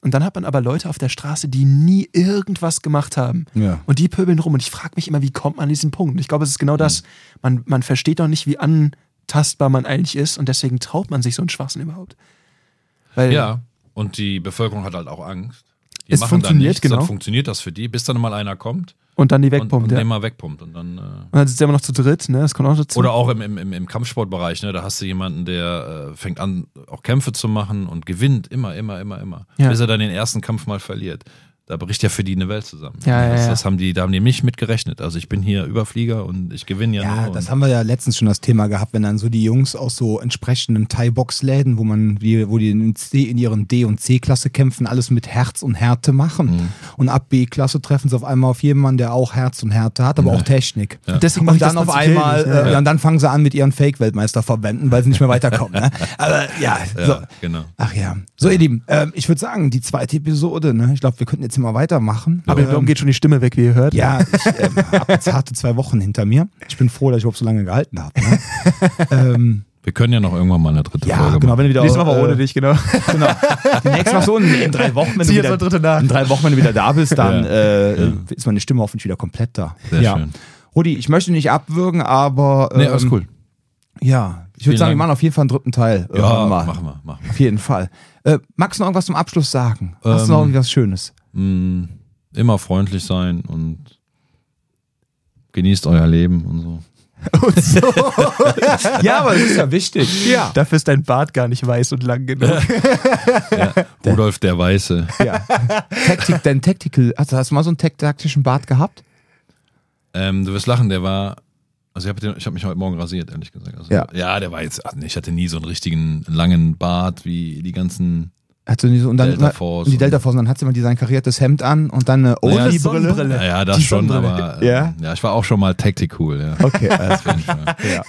Und dann hat man aber Leute auf der Straße, die nie irgendwas gemacht haben. Ja. Und die pöbeln rum. Und ich frage mich immer, wie kommt man an diesen Punkt? Und ich glaube, es ist genau das. Man, man versteht doch nicht, wie antastbar man eigentlich ist. Und deswegen traut man sich so einen Schwachsinn überhaupt. Weil, Ja, und die Bevölkerung hat halt auch Angst. Die Es funktioniert, dann nichts, genau. dann funktioniert das für die, bis dann mal einer kommt Und dann die und, wegpumpt. und ja. den Und mal wegpumpt. Und dann, äh, dann sitzt er immer noch zu dritt, ne? Das kommt auch dazu. oder auch im, im, im, im Kampfsportbereich, ne? da hast du jemanden, der äh, fängt an, auch Kämpfe zu machen und gewinnt immer, immer, immer, immer. Ja. Bis er dann den ersten Kampf mal verliert. Da bricht ja für die eine Welt zusammen. Ja, ja, das, das haben die, da haben die nicht mit gerechnet. Also ich bin hier Überflieger und ich gewinne ja, Ja, nur. das haben wir ja letztens schon das Thema gehabt, wenn dann so die Jungs aus so entsprechenden Thai-Box-Läden, wo man, die, wo die in, C, in ihren D- und C-Klasse kämpfen, alles mit Herz und Härte machen. Mhm. Und ab B-Klasse treffen sie auf einmal auf jemanden, der auch Herz und Härte hat, aber auch Technik. Und deswegen mache Und dann auf einmal, äh, und dann fangen sie an mit ihren Fake-Weltmeisterverbänden, weil sie nicht mehr weiterkommen. ne? Aber ja, ja, so. genau. Ach ja. So, ihr Lieben, ähm, ich würde sagen, die zweite Episode, ne? ich glaube, wir könnten jetzt hier mal weitermachen. Aber darum geht schon die Stimme weg, wie ihr hört. Ja, ich ähm, habe jetzt harte zwei Wochen hinter mir. Ich bin froh, dass ich überhaupt so lange gehalten habe. Ne? ähm, Wir können ja noch irgendwann mal eine dritte ja, Folge genau, machen. wenn du wieder Nächstes Mal aber äh, ohne dich, genau. Genau. Die nächste Mal so in, in drei Wochen, wenn du wieder, mal dritte nach. in drei Wochen, wenn du wieder da bist, dann Ja. äh, Ja. ist meine Stimme hoffentlich wieder komplett da. Sehr ja. schön. Rudi, ich möchte nicht abwürgen, aber Nee, ähm, alles cool. Ja, ich würde sagen, wir Dank. machen auf jeden Fall einen dritten Teil. Ja, irgendwann mal. machen wir, machen wir. Auf jeden Fall. Äh, magst du noch irgendwas zum Abschluss sagen? Hast Ähm, du noch irgendwas Schönes? Mm, immer freundlich sein und genießt euer Leben und so. Und so. Ja, aber das ist ja wichtig. Ja. Dafür ist dein Bart gar nicht weiß und lang genug. Ja. Rudolf der Weiße. ja. Taktik, dein Tactical, hast, hast du mal so einen tak- taktischen Bart gehabt? Ähm, du wirst lachen, der war. Also ich habe hab mich heute Morgen rasiert, ehrlich gesagt. Also, Ja. ja, der war jetzt. ach nee, Ich hatte nie so einen richtigen langen Bart wie die ganzen. Hat so und dann Delta Force und die Delta Force, und dann hat sie mal sein kariertes Hemd an und dann eine Naja. Sonnenbrille. Ja, ja das Die schon, Sonnenbrille. aber. äh, Ja? ja, ich war auch schon mal Tactic cool, ja. Okay, alles Fall. Ja.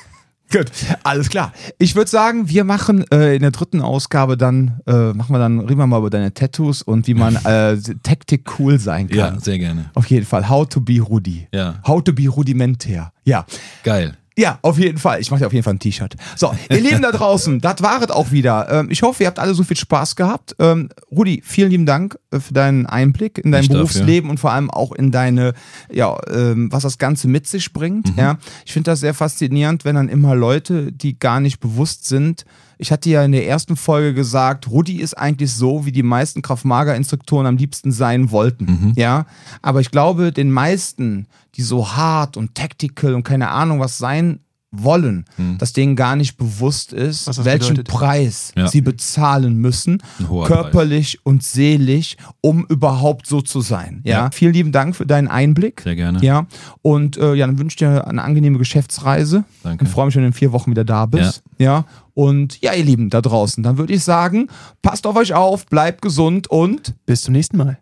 Gut, alles klar. Ich würde sagen, wir machen äh, in der dritten Ausgabe dann, äh, machen wir dann, reden wir mal über deine Tattoos und wie man äh, Taktik cool sein kann. Ja, sehr gerne. Auf jeden Fall. How to be Rudi. Ja. How to be rudimentär. Ja. Geil. Ja, auf jeden Fall. Ich mache dir auf jeden Fall ein T-Shirt. So, ihr Lieben da draußen, das war es auch wieder. Ähm, ich hoffe, ihr habt alle so viel Spaß gehabt. Ähm, Rudi, vielen lieben Dank äh, für deinen Einblick in dein Ich. Berufsleben und vor allem auch in deine, ja, ähm, was das Ganze mit sich bringt. Ja, ich finde das sehr faszinierend, wenn dann immer Leute, die gar nicht bewusst sind. Ich hatte ja in der ersten Folge gesagt, Rudi ist eigentlich so, wie die meisten Kraft-Mager-Instruktoren am liebsten sein wollten. Ja, aber ich glaube, den meisten, die so hart und tactical und keine Ahnung was sein wollen, dass denen gar nicht bewusst ist, welchen bedeutet. Preis Ja. sie bezahlen müssen, körperlich und seelisch, um überhaupt so zu sein. Ja? Ja. Vielen lieben Dank für deinen Einblick. Sehr gerne. Ja, und äh, ja, dann wünsche ich dir eine angenehme Geschäftsreise Danke. und freue mich, wenn du in vier Wochen wieder da bist. Ja. und ja, ihr Lieben da draußen, dann würde ich sagen, passt auf euch auf, bleibt gesund und Bis zum nächsten Mal.